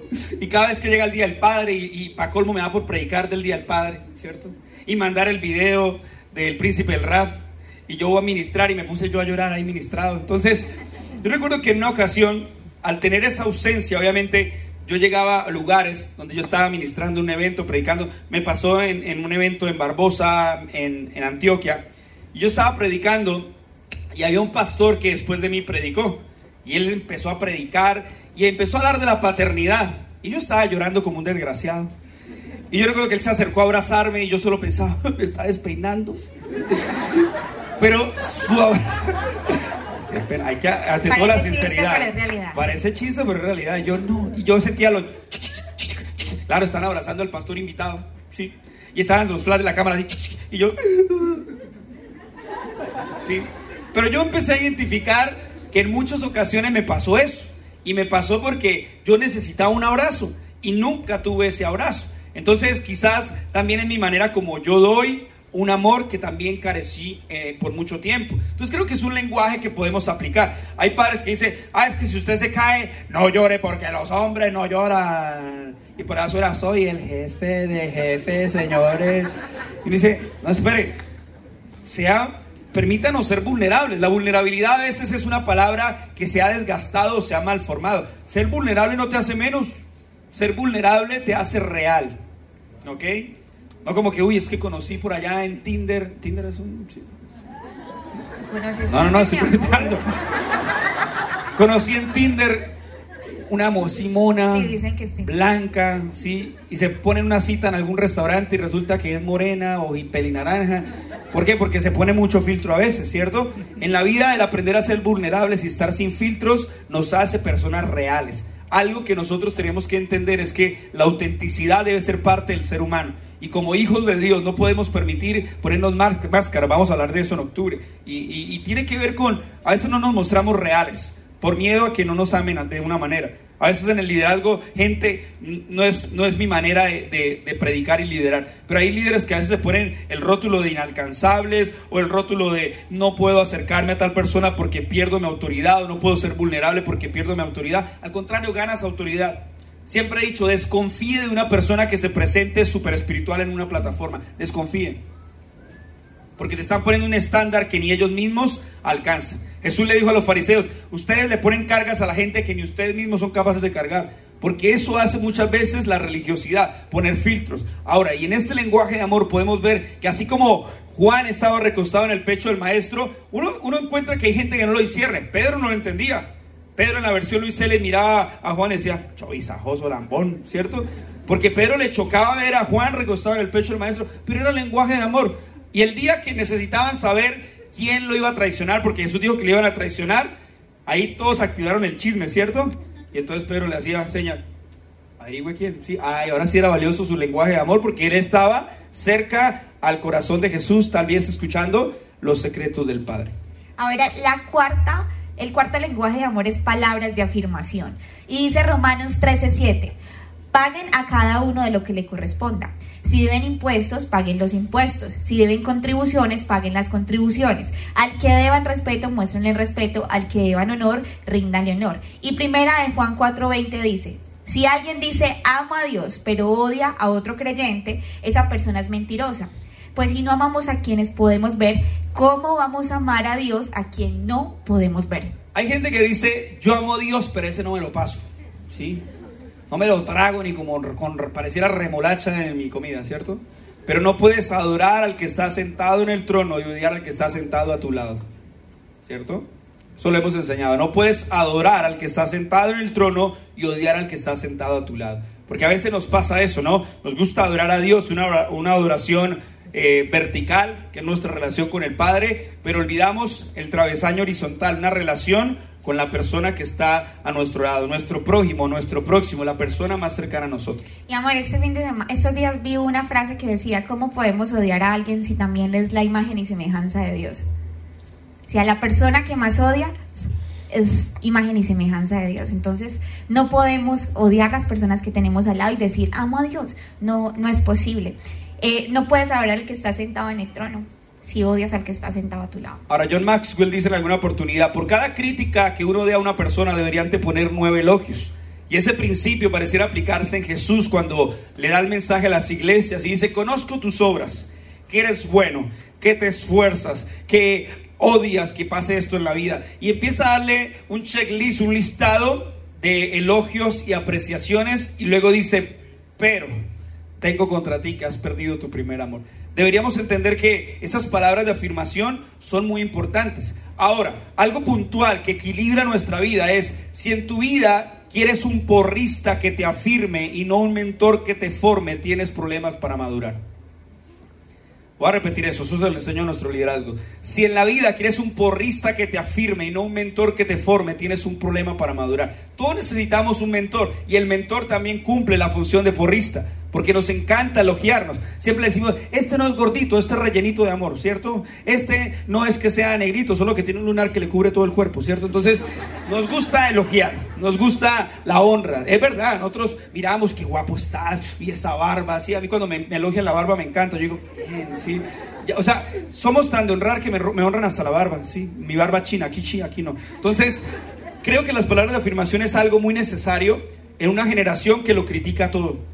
Y cada vez que llega el Día del Padre, y, y colmo me da por predicar del Día del Padre, ¿cierto? Y mandar el video del Príncipe del Rap, y yo voy a ministrar y me puse yo a llorar ahí ministrado. Entonces, yo recuerdo que en una ocasión, al tener esa ausencia, obviamente yo llegaba a lugares donde yo estaba ministrando un evento, predicando. Me pasó en, un evento en Barbosa, en, en, Antioquia. Y yo estaba predicando y había un pastor que después de mí predicó. Y él empezó a predicar y empezó a hablar de la paternidad. Y yo estaba llorando como un desgraciado. Y yo recuerdo que él se acercó a abrazarme y yo solo pensaba, me está despeinando. Pero Qué pena, hay que ante toda la sinceridad. Parece chiste, pero es realidad. Yo no, y yo sentía los Claro, están abrazando al pastor invitado, sí. Y estaban los flash de la cámara así, y yo Sí. Pero yo empecé a identificar que en muchas ocasiones me pasó eso. Y me pasó porque yo necesitaba un abrazo y nunca tuve ese abrazo. Entonces, quizás también en mi manera como yo doy un amor que también carecí eh, por mucho tiempo. Entonces creo que es un lenguaje que podemos aplicar. Hay padres que dicen, ah, es que si usted se cae, no llore porque los hombres no lloran. Y por eso era, soy el jefe de jefes, señores. Y dice, no, espere, sea, permítanos ser vulnerables. La vulnerabilidad a veces es una palabra que se ha desgastado se ha malformado. Ser vulnerable no te hace menos. Ser vulnerable te hace real. ¿Ok? No como que, uy, es que conocí por allá en Tinder. Tinder es un... No, no, no, estoy preguntando. conocí en Tinder una mocimona blanca, ¿sí? Y se pone en una cita en algún restaurante y resulta que es morena o pelinaranja. ¿Por qué? Porque se pone mucho filtro a veces, ¿cierto? En la vida el aprender a ser vulnerables y estar sin filtros nos hace personas reales. Algo que nosotros tenemos que entender es que la autenticidad debe ser parte del ser humano. Y como hijos de Dios no podemos permitir ponernos máscara, vamos a hablar de eso en octubre. Y, tiene que ver con, a veces no nos mostramos reales, por miedo a que no nos amen de una manera. A veces en el liderazgo, gente, no es, no es mi manera de, predicar y liderar, pero hay líderes que a veces se ponen el rótulo de inalcanzables o el rótulo de no puedo acercarme a tal persona porque pierdo mi autoridad o no puedo ser vulnerable porque pierdo mi autoridad. Al contrario, ganas autoridad. Siempre he dicho, desconfíe de una persona que se presente súper espiritual en una plataforma. Desconfíe. Porque te están poniendo un estándar que ni ellos mismos alcanzan. Jesús le dijo a los fariseos, ustedes le ponen cargas a la gente que ni ustedes mismos son capaces de cargar. Porque eso hace muchas veces la religiosidad, poner filtros. Ahora, y en este lenguaje de amor podemos ver que así como Juan estaba recostado en el pecho del maestro, uno, encuentra que hay gente que no lo discierne. Pedro no lo entendía. Pedro en la versión Luis C le miraba a Juan y decía, chovizajoso lambón, ¿cierto? Porque Pedro le chocaba ver a Juan recostado en el pecho del maestro, pero era lenguaje de amor. Y el día que necesitaban saber quién lo iba a traicionar, porque Jesús dijo que le iban a traicionar, ahí todos activaron el chisme, ¿cierto? Y entonces Pedro le hacía señal. güey, quién. Sí, ahora sí era valioso su lenguaje de amor porque él estaba cerca al corazón de Jesús, tal vez escuchando los secretos del Padre. Ahora, la cuarta el cuarto lenguaje de amor es palabras de afirmación. Y dice Romanos 13:7, Paguen a cada uno de lo que le corresponda. Si deben impuestos, paguen los impuestos. Si deben contribuciones, paguen las contribuciones. Al que deban respeto, muéstrenle respeto. Al que deban honor, ríndanle honor. Y primera de Juan 4:20 dice, si alguien dice amo a Dios, pero odia a otro creyente, esa persona es mentirosa. Pues si no amamos a quienes podemos ver, ¿cómo vamos a amar a Dios a quien no podemos ver? Hay gente que dice, yo amo a Dios, pero ese no me lo paso. ¿Sí? No me lo trago ni como con, pareciera remolacha en mi comida, ¿cierto? Pero no puedes adorar al que está sentado en el trono y odiar al que está sentado a tu lado, ¿cierto? Eso lo hemos enseñado. No puedes adorar al que está sentado en el trono y odiar al que está sentado a tu lado. Porque a veces nos pasa eso, ¿no? Nos gusta adorar a Dios, una, una adoración eh, vertical, que es nuestra relación con el Padre, pero olvidamos el travesaño horizontal, una relación con la persona que está a nuestro lado, nuestro prójimo, nuestro próximo, la persona más cercana a nosotros. Y amor, este fin de semana, estos días vi una frase que decía, ¿cómo podemos odiar a alguien si también es la imagen y semejanza de Dios? Si a la persona que más odia es imagen y semejanza de Dios. Entonces, no podemos odiar las personas que tenemos al lado y decir, amo a Dios. No, no es posible. Eh, no puedes saber al que está sentado en el trono si odias al que está sentado a tu lado. Ahora, John Maxwell dice en alguna oportunidad, por cada crítica que uno dé a una persona debería anteponer nueve elogios. Y ese principio pareciera aplicarse en Jesús cuando le da el mensaje a las iglesias y dice, conozco tus obras, que eres bueno, que te esfuerzas, que odias que pase esto en la vida. Y empieza a darle un checklist, un listado de elogios y apreciaciones y luego dice, pero tengo contra ti que has perdido tu primer amor. Deberíamos entender que esas palabras de afirmación son muy importantes. Ahora, algo puntual que equilibra nuestra vida es, si en tu vida quieres un porrista que te afirme y no un mentor que te forme, tienes problemas para madurar. Voy a repetir eso, eso se lo enseño nuestro liderazgo. Si en la vida quieres un porrista que te afirme y no un mentor que te forme, tienes un problema para madurar. Todos necesitamos un mentor y el mentor también cumple la función de porrista porque nos encanta elogiarnos. Siempre decimos, este no es gordito, este es rellenito de amor, ¿cierto? Este no es que sea negrito, solo que tiene un lunar que le cubre todo el cuerpo, ¿cierto? Entonces, nos gusta elogiar, nos gusta la honra. Es verdad, nosotros miramos qué guapo estás y esa barba, sí, a mí cuando me, elogian la barba me encanta, yo digo, sí. o sea, somos tan de honrar que me, me honran hasta la barba, sí. Mi barba china, aquí sí, aquí no. Entonces, creo que las palabras de afirmación es algo muy necesario en una generación que lo critica todo.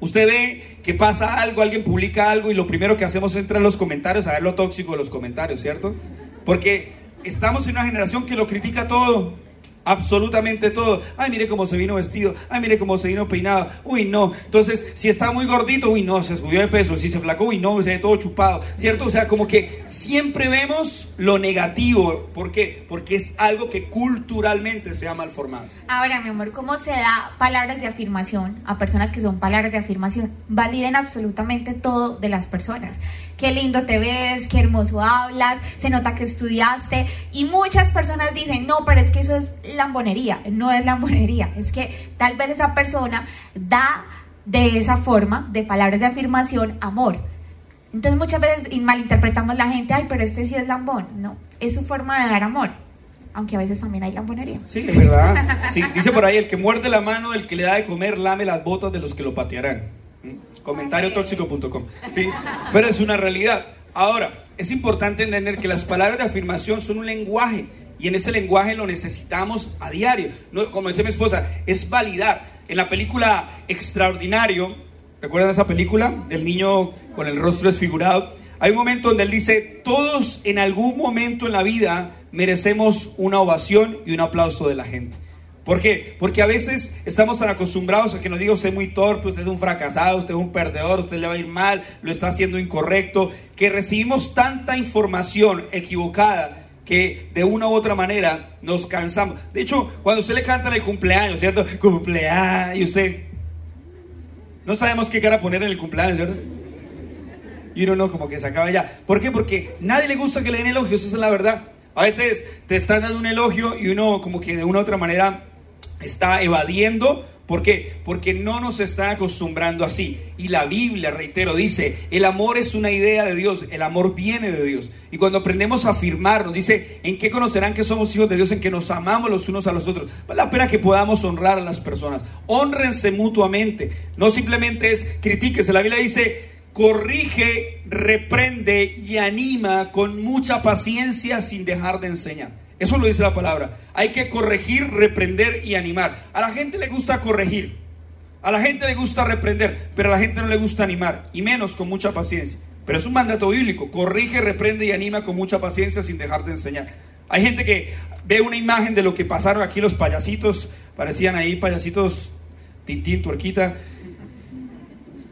Usted ve que pasa algo, alguien publica algo y lo primero que hacemos es entrar en los comentarios a ver lo tóxico de los comentarios, ¿cierto? Porque estamos en una generación que lo critica todo absolutamente todo. Ay, mire cómo se vino vestido. Ay, mire cómo se vino peinado. Uy, no. Entonces, si está muy gordito, uy, no, se subió de peso. Si se flacó, uy, no, se ve todo chupado. ¿Cierto? O sea, como que siempre vemos lo negativo. ¿Por qué? Porque es algo que culturalmente se ha mal formado. Ahora, mi amor, ¿cómo se da palabras de afirmación a personas que son palabras de afirmación? Validen absolutamente todo de las personas. Qué lindo te ves, qué hermoso hablas, se nota que estudiaste. Y muchas personas dicen, no, pero es que eso es lambonería, no es lambonería, es que tal vez esa persona da de esa forma, de palabras de afirmación, amor. Entonces muchas veces malinterpretamos la gente, ay, pero este sí es lambón. No, es su forma de dar amor. Aunque a veces también hay lambonería. Sí, es verdad. Sí, dice por ahí, el que muerde la mano, el que le da de comer, lame las botas de los que lo patearán. ¿Mm? Comentariotóxico.com. Sí, pero es una realidad. Ahora, es importante entender que las palabras de afirmación son un lenguaje y en ese lenguaje lo necesitamos a diario. como dice mi esposa, es validar. En la película Extraordinario, ¿recuerdan esa película del niño con el rostro desfigurado? Hay un momento donde él dice, todos en algún momento en la vida merecemos una ovación y un aplauso de la gente. ¿Por qué? Porque a veces estamos tan acostumbrados a que nos diga usted es muy torpe, usted es un fracasado, usted es un perdedor, usted le va a ir mal, lo está haciendo incorrecto, que recibimos tanta información equivocada que de una u otra manera nos cansamos. De hecho, cuando usted le canta el cumpleaños, ¿cierto? Cumpleaños, y usted no sabemos qué cara poner en el cumpleaños, ¿cierto? Y uno no, como que se acaba ya. ¿Por qué? Porque nadie le gusta que le den elogios, esa es la verdad. A veces te están dando un elogio y uno como que de una u otra manera está evadiendo ¿Por qué? Porque no nos están acostumbrando así. Y la Biblia, reitero, dice, el amor es una idea de Dios, el amor viene de Dios. Y cuando aprendemos a afirmarnos, dice, ¿en qué conocerán que somos hijos de Dios? En que nos amamos los unos a los otros. Vale la pena que podamos honrar a las personas. Honrense mutuamente. No simplemente es critíquese. La Biblia dice, corrige, reprende y anima con mucha paciencia sin dejar de enseñar. Eso lo dice la palabra. Hay que corregir, reprender y animar. A la gente le gusta corregir. A la gente le gusta reprender, pero a la gente no le gusta animar, y menos con mucha paciencia. Pero es un mandato bíblico. Corrige, reprende y anima con mucha paciencia sin dejar de enseñar. Hay gente que ve una imagen de lo que pasaron aquí los payasitos. Parecían ahí payasitos Tintín, Tuerquita.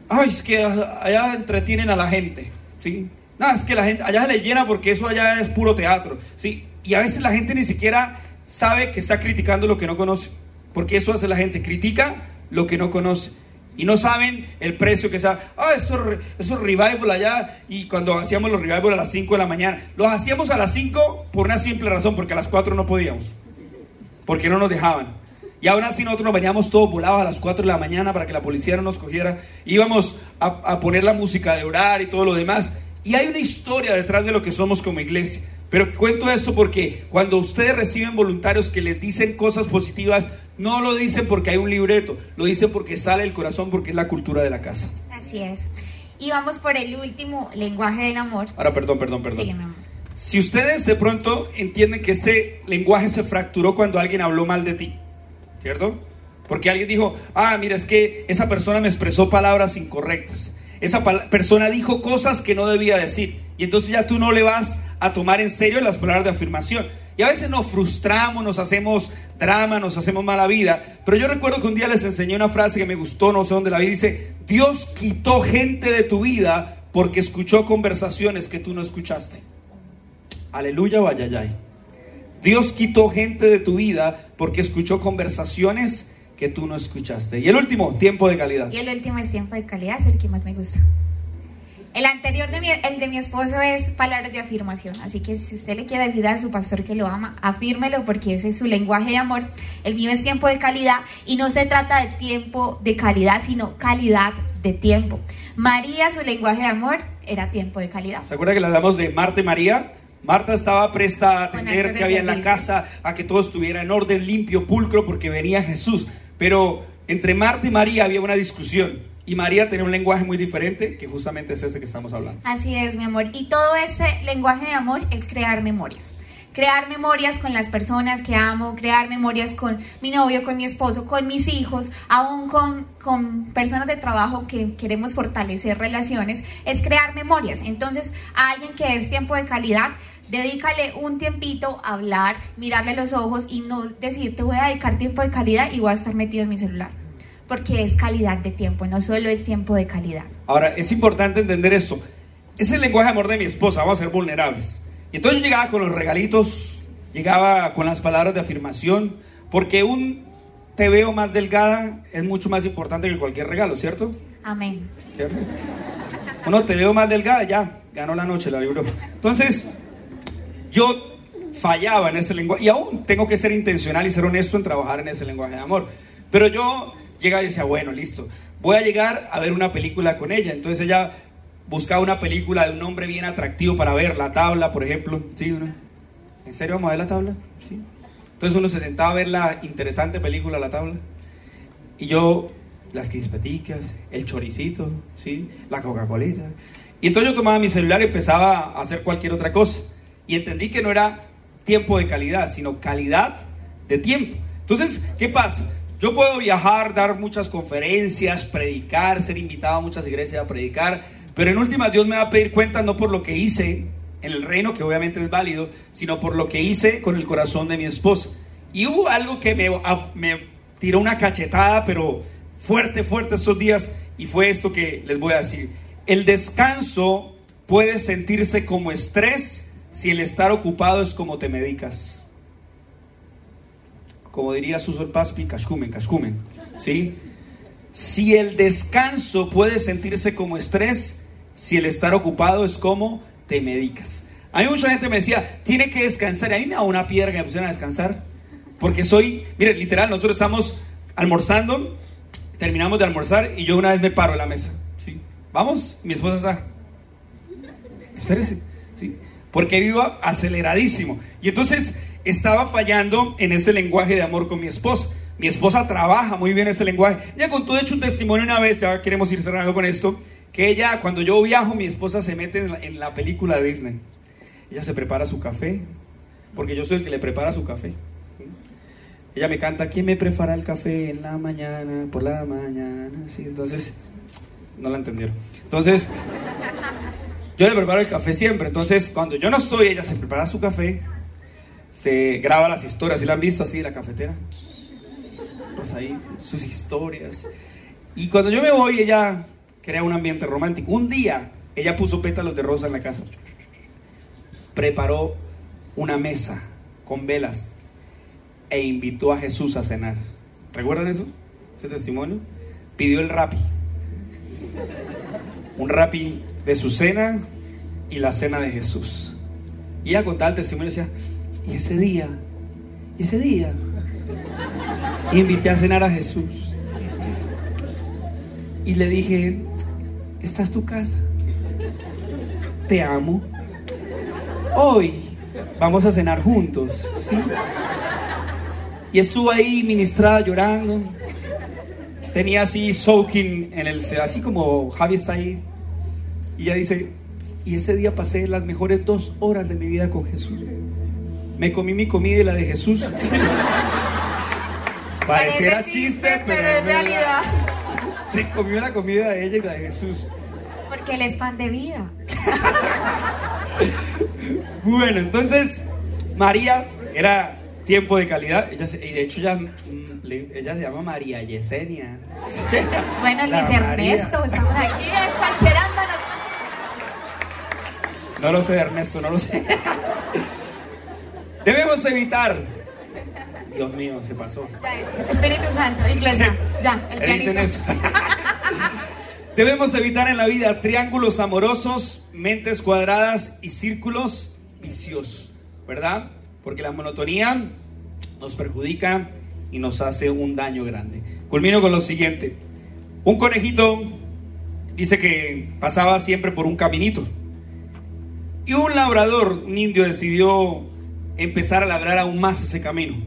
Ay, es que allá entretienen a la gente. ¿sí? Nada, es que la gente allá se le llena porque eso allá es puro teatro. ¿sí? Y a veces la gente ni siquiera sabe que está criticando lo que no conoce. Porque eso hace la gente, critica lo que no conoce. Y no saben el precio que sea. Ah, esos, esos revival allá. Y cuando hacíamos los revival a las 5 de la mañana, los hacíamos a las 5 por una simple razón, porque a las 4 no podíamos. Porque no nos dejaban. Y aún así nosotros nos veníamos todos volados a las 4 de la mañana para que la policía no nos cogiera. Íbamos a, a poner la música de orar y todo lo demás. Y hay una historia detrás de lo que somos como iglesia. Pero cuento esto porque cuando ustedes reciben voluntarios que les dicen cosas positivas, no lo dicen porque hay un libreto, lo dicen porque sale el corazón, porque es la cultura de la casa. Así es. Y vamos por el último lenguaje del amor. Ahora, perdón, perdón, perdón. Si ustedes de pronto entienden que este lenguaje se fracturó cuando alguien habló mal de ti, ¿cierto? Porque alguien dijo, ah, mira, es que esa persona me expresó palabras incorrectas. Esa persona dijo cosas que no debía decir. Y entonces ya tú no le vas a tomar en serio las palabras de afirmación. Y a veces nos frustramos, nos hacemos drama, nos hacemos mala vida. Pero yo recuerdo que un día les enseñé una frase que me gustó, no sé dónde la vi. Dice, Dios quitó gente de tu vida porque escuchó conversaciones que tú no escuchaste. Aleluya, vaya, Dios quitó gente de tu vida porque escuchó conversaciones que tú no escuchaste. Y el último, tiempo de calidad. Y el último es tiempo de calidad, es el que más me gusta. El anterior, de mi, el de mi esposo, es palabras de afirmación. Así que si usted le quiere decir a su pastor que lo ama, afírmelo porque ese es su lenguaje de amor. El mío es tiempo de calidad y no se trata de tiempo de calidad, sino calidad de tiempo. María, su lenguaje de amor era tiempo de calidad. ¿Se acuerda que le hablamos de Marta y María? Marta estaba presta a atender que había en la casa, a que todo estuviera en orden, limpio, pulcro, porque venía Jesús. Pero entre Marta y María había una discusión. Y María tenía un lenguaje muy diferente, que justamente es ese que estamos hablando. Así es, mi amor. Y todo ese lenguaje de amor es crear memorias. Crear memorias con las personas que amo, crear memorias con mi novio, con mi esposo, con mis hijos, aún con, con personas de trabajo que queremos fortalecer relaciones, es crear memorias. Entonces, a alguien que es tiempo de calidad, dedícale un tiempito a hablar, mirarle los ojos y no decir, te voy a dedicar tiempo de calidad y voy a estar metido en mi celular porque es calidad de tiempo, no solo es tiempo de calidad. Ahora, es importante entender esto. Es el lenguaje de amor de mi esposa, vamos a ser vulnerables. Y entonces yo llegaba con los regalitos, llegaba con las palabras de afirmación, porque un te veo más delgada es mucho más importante que cualquier regalo, ¿cierto? Amén. ¿Cierto? Uno te veo más delgada, ya, ganó la noche la libro. Entonces, yo fallaba en ese lenguaje, y aún tengo que ser intencional y ser honesto en trabajar en ese lenguaje de amor. Pero yo llega y decía, bueno, listo, voy a llegar a ver una película con ella. Entonces ella buscaba una película de un hombre bien atractivo para ver, La Tabla, por ejemplo. ¿Sí, uno? ¿En serio vamos a ver La Tabla? Sí. Entonces uno se sentaba a ver la interesante película La Tabla. Y yo, las crispeticas, el choricito, ¿sí? La Coca-Colita. Y entonces yo tomaba mi celular y empezaba a hacer cualquier otra cosa. Y entendí que no era tiempo de calidad, sino calidad de tiempo. Entonces, ¿qué pasa? Yo puedo viajar, dar muchas conferencias, predicar, ser invitado a muchas iglesias a predicar, pero en última Dios me va a pedir cuenta no por lo que hice en el reino, que obviamente es válido, sino por lo que hice con el corazón de mi esposa. Y hubo algo que me, me tiró una cachetada, pero fuerte, fuerte esos días, y fue esto que les voy a decir. El descanso puede sentirse como estrés si el estar ocupado es como te medicas como diría Suso Paspi, cascumen, cascumen, ¿sí? Si el descanso puede sentirse como estrés, si el estar ocupado es como te medicas. A mí mucha gente me decía, tiene que descansar. Y a mí me da una piedra que me pusieron a descansar. Porque soy, mire, literal, nosotros estamos almorzando Terminamos de almorzar y yo una vez me paro en la mesa. ¿sí? Vamos, mi esposa está. Espérese. ¿sí? Porque vivo aceleradísimo. Y entonces estaba fallando en ese lenguaje de amor con mi esposa. Mi esposa trabaja muy bien ese lenguaje. Ya contó, de hecho, un testimonio una vez, ya queremos ir cerrando con esto, que ella, cuando yo viajo, mi esposa se mete en la, película Disney. Ella se prepara su café, porque yo soy el que le prepara su café. Ella me canta, ¿quién me prepara el café en la mañana, por la mañana? Sí, entonces, no la entendieron. Entonces, yo le preparo el café siempre. Entonces, cuando yo no estoy, ella se prepara su café, se graba las historias, ¿sí la han visto así, la cafetera? Pues sus historias. Y cuando yo me voy, ella crea un ambiente romántico. Un día, ella puso pétalos de rosa en la casa. Preparó una mesa con velas e invitó a Jesús a cenar. ¿Recuerdan eso? Ese testimonio. Pidió el rapi. Un rapi de su cena y la cena de Jesús. Y ella contaba el testimonio y decía, y ese día, y ese día, invité a cenar a Jesús. Y le dije, esta es tu casa. Te amo. Hoy vamos a cenar juntos. ¿sí? Y estuvo ahí ministrada llorando. Tenía así soaking en el así como Javi está ahí. Y ella dice, y ese día pasé las mejores dos horas de mi vida con Jesús. Me comí mi comida y la de Jesús. Pareciera chiste, pero es realidad. Se comió la comida de ella y la de Jesús. Porque él es pan de vida. Bueno, entonces María era tiempo de calidad. Ella se- y de hecho ya, mm, ella se llama María Yesenia. Bueno, Luis. Ernesto, estamos aquí, es. No lo sé, Ernesto, no lo sé. Debemos evitar. Dios mío, se pasó. Ya, Espíritu Santo, iglesia, ya, el pianito. Debemos evitar en la vida triángulos amorosos, mentes cuadradas y círculos viciosos, ¿verdad? Porque la monotonía nos perjudica y nos hace un daño grande. Culmino con lo siguiente. Un conejito dice que pasaba siempre por un caminito. Y un labrador, un indio, decidió empezar a labrar aún más ese camino.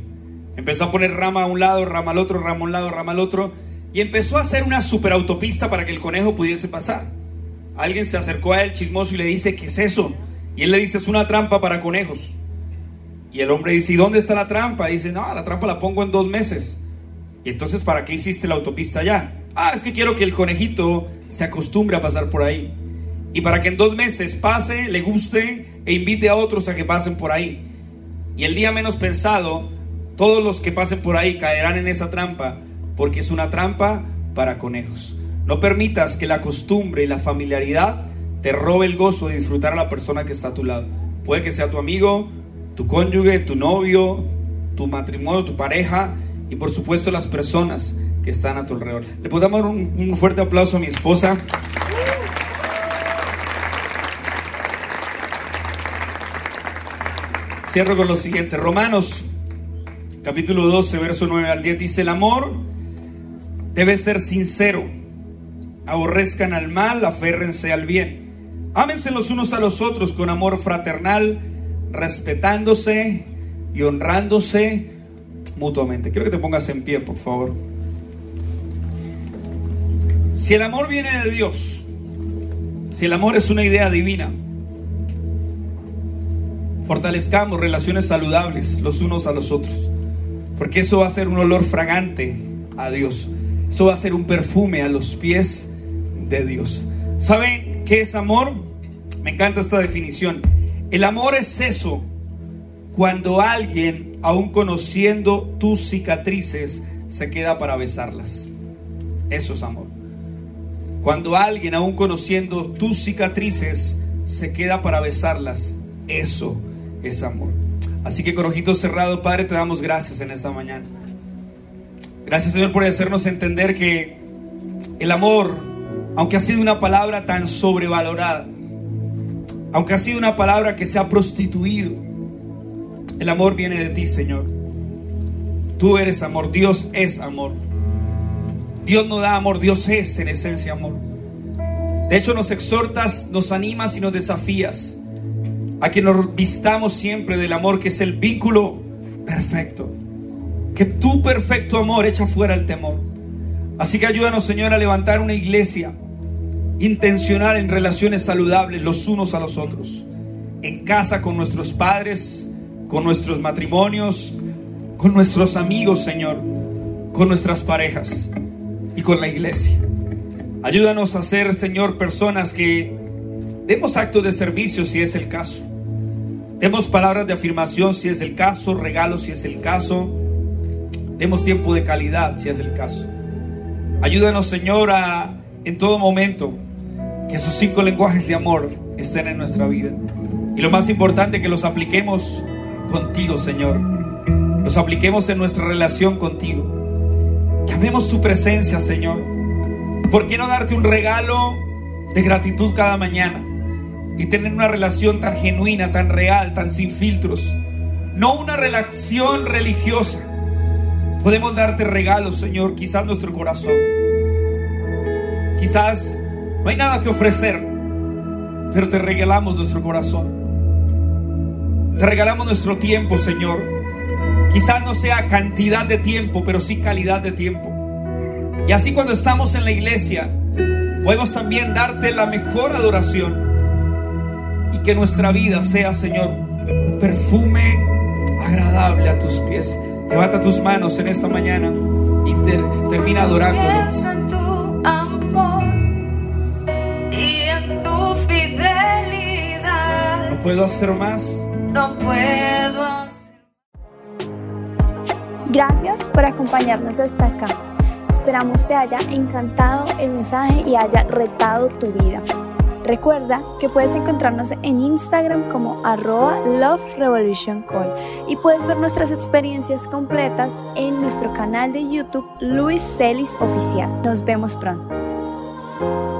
Empezó a poner rama a un lado, rama al otro, rama a un lado, rama al otro. Y empezó a hacer una superautopista para que el conejo pudiese pasar. Alguien se acercó a él chismoso y le dice, ¿qué es eso? Y él le dice, es una trampa para conejos. Y el hombre dice, ¿y dónde está la trampa? Y dice, no, la trampa la pongo en dos meses. Y entonces, ¿para qué hiciste la autopista ya? Ah, es que quiero que el conejito se acostumbre a pasar por ahí. Y para que en dos meses pase, le guste e invite a otros a que pasen por ahí. Y el día menos pensado, todos los que pasen por ahí caerán en esa trampa, porque es una trampa para conejos. No permitas que la costumbre y la familiaridad te robe el gozo de disfrutar a la persona que está a tu lado. Puede que sea tu amigo, tu cónyuge, tu novio, tu matrimonio, tu pareja y por supuesto las personas que están a tu alrededor. Le podemos dar un, un fuerte aplauso a mi esposa. Cierro con lo siguiente. Romanos, capítulo 12, verso 9 al 10, dice, el amor debe ser sincero. Aborrezcan al mal, aférrense al bien. Ámense los unos a los otros con amor fraternal, respetándose y honrándose mutuamente. Quiero que te pongas en pie, por favor. Si el amor viene de Dios, si el amor es una idea divina, fortalezcamos relaciones saludables los unos a los otros, porque eso va a ser un olor fragante a Dios, eso va a ser un perfume a los pies de Dios. ¿Saben qué es amor? Me encanta esta definición. El amor es eso cuando alguien, aún conociendo tus cicatrices, se queda para besarlas. Eso es amor. Cuando alguien, aún conociendo tus cicatrices, se queda para besarlas, eso es amor. Así que con ojitos cerrados, Padre, te damos gracias en esta mañana. Gracias, Señor, por hacernos entender que el amor, aunque ha sido una palabra tan sobrevalorada, aunque ha sido una palabra que se ha prostituido, el amor viene de ti, Señor. Tú eres amor, Dios es amor. Dios no da amor, Dios es en esencia amor. De hecho, nos exhortas, nos animas y nos desafías a que nos vistamos siempre del amor que es el vínculo perfecto. Que tu perfecto amor echa fuera el temor. Así que ayúdanos, Señor, a levantar una iglesia intencional en relaciones saludables los unos a los otros. En casa con nuestros padres, con nuestros matrimonios, con nuestros amigos, Señor, con nuestras parejas y con la iglesia. Ayúdanos a ser, Señor, personas que demos actos de servicio si es el caso. Demos palabras de afirmación si es el caso, regalos si es el caso. Demos tiempo de calidad si es el caso. Ayúdanos, Señor, a en todo momento que esos cinco lenguajes de amor estén en nuestra vida. Y lo más importante, que los apliquemos contigo, Señor. Los apliquemos en nuestra relación contigo. Que amemos tu presencia, Señor. ¿Por qué no darte un regalo de gratitud cada mañana? Y tener una relación tan genuina, tan real, tan sin filtros. No una relación religiosa. Podemos darte regalos, Señor, quizás nuestro corazón. Quizás no hay nada que ofrecer, pero te regalamos nuestro corazón. Te regalamos nuestro tiempo, Señor. Quizás no sea cantidad de tiempo, pero sí calidad de tiempo. Y así cuando estamos en la iglesia, podemos también darte la mejor adoración. Y que nuestra vida sea, Señor, un perfume agradable a tus pies. Levanta tus manos en esta mañana y termina adorando. en tu amor y en tu fidelidad. No puedo hacer más. No puedo hacer. Gracias por acompañarnos hasta acá. Esperamos te haya encantado el mensaje y haya retado tu vida. Recuerda que puedes encontrarnos en Instagram como arroba Love Call y puedes ver nuestras experiencias completas en nuestro canal de YouTube Luis Celis Oficial. Nos vemos pronto.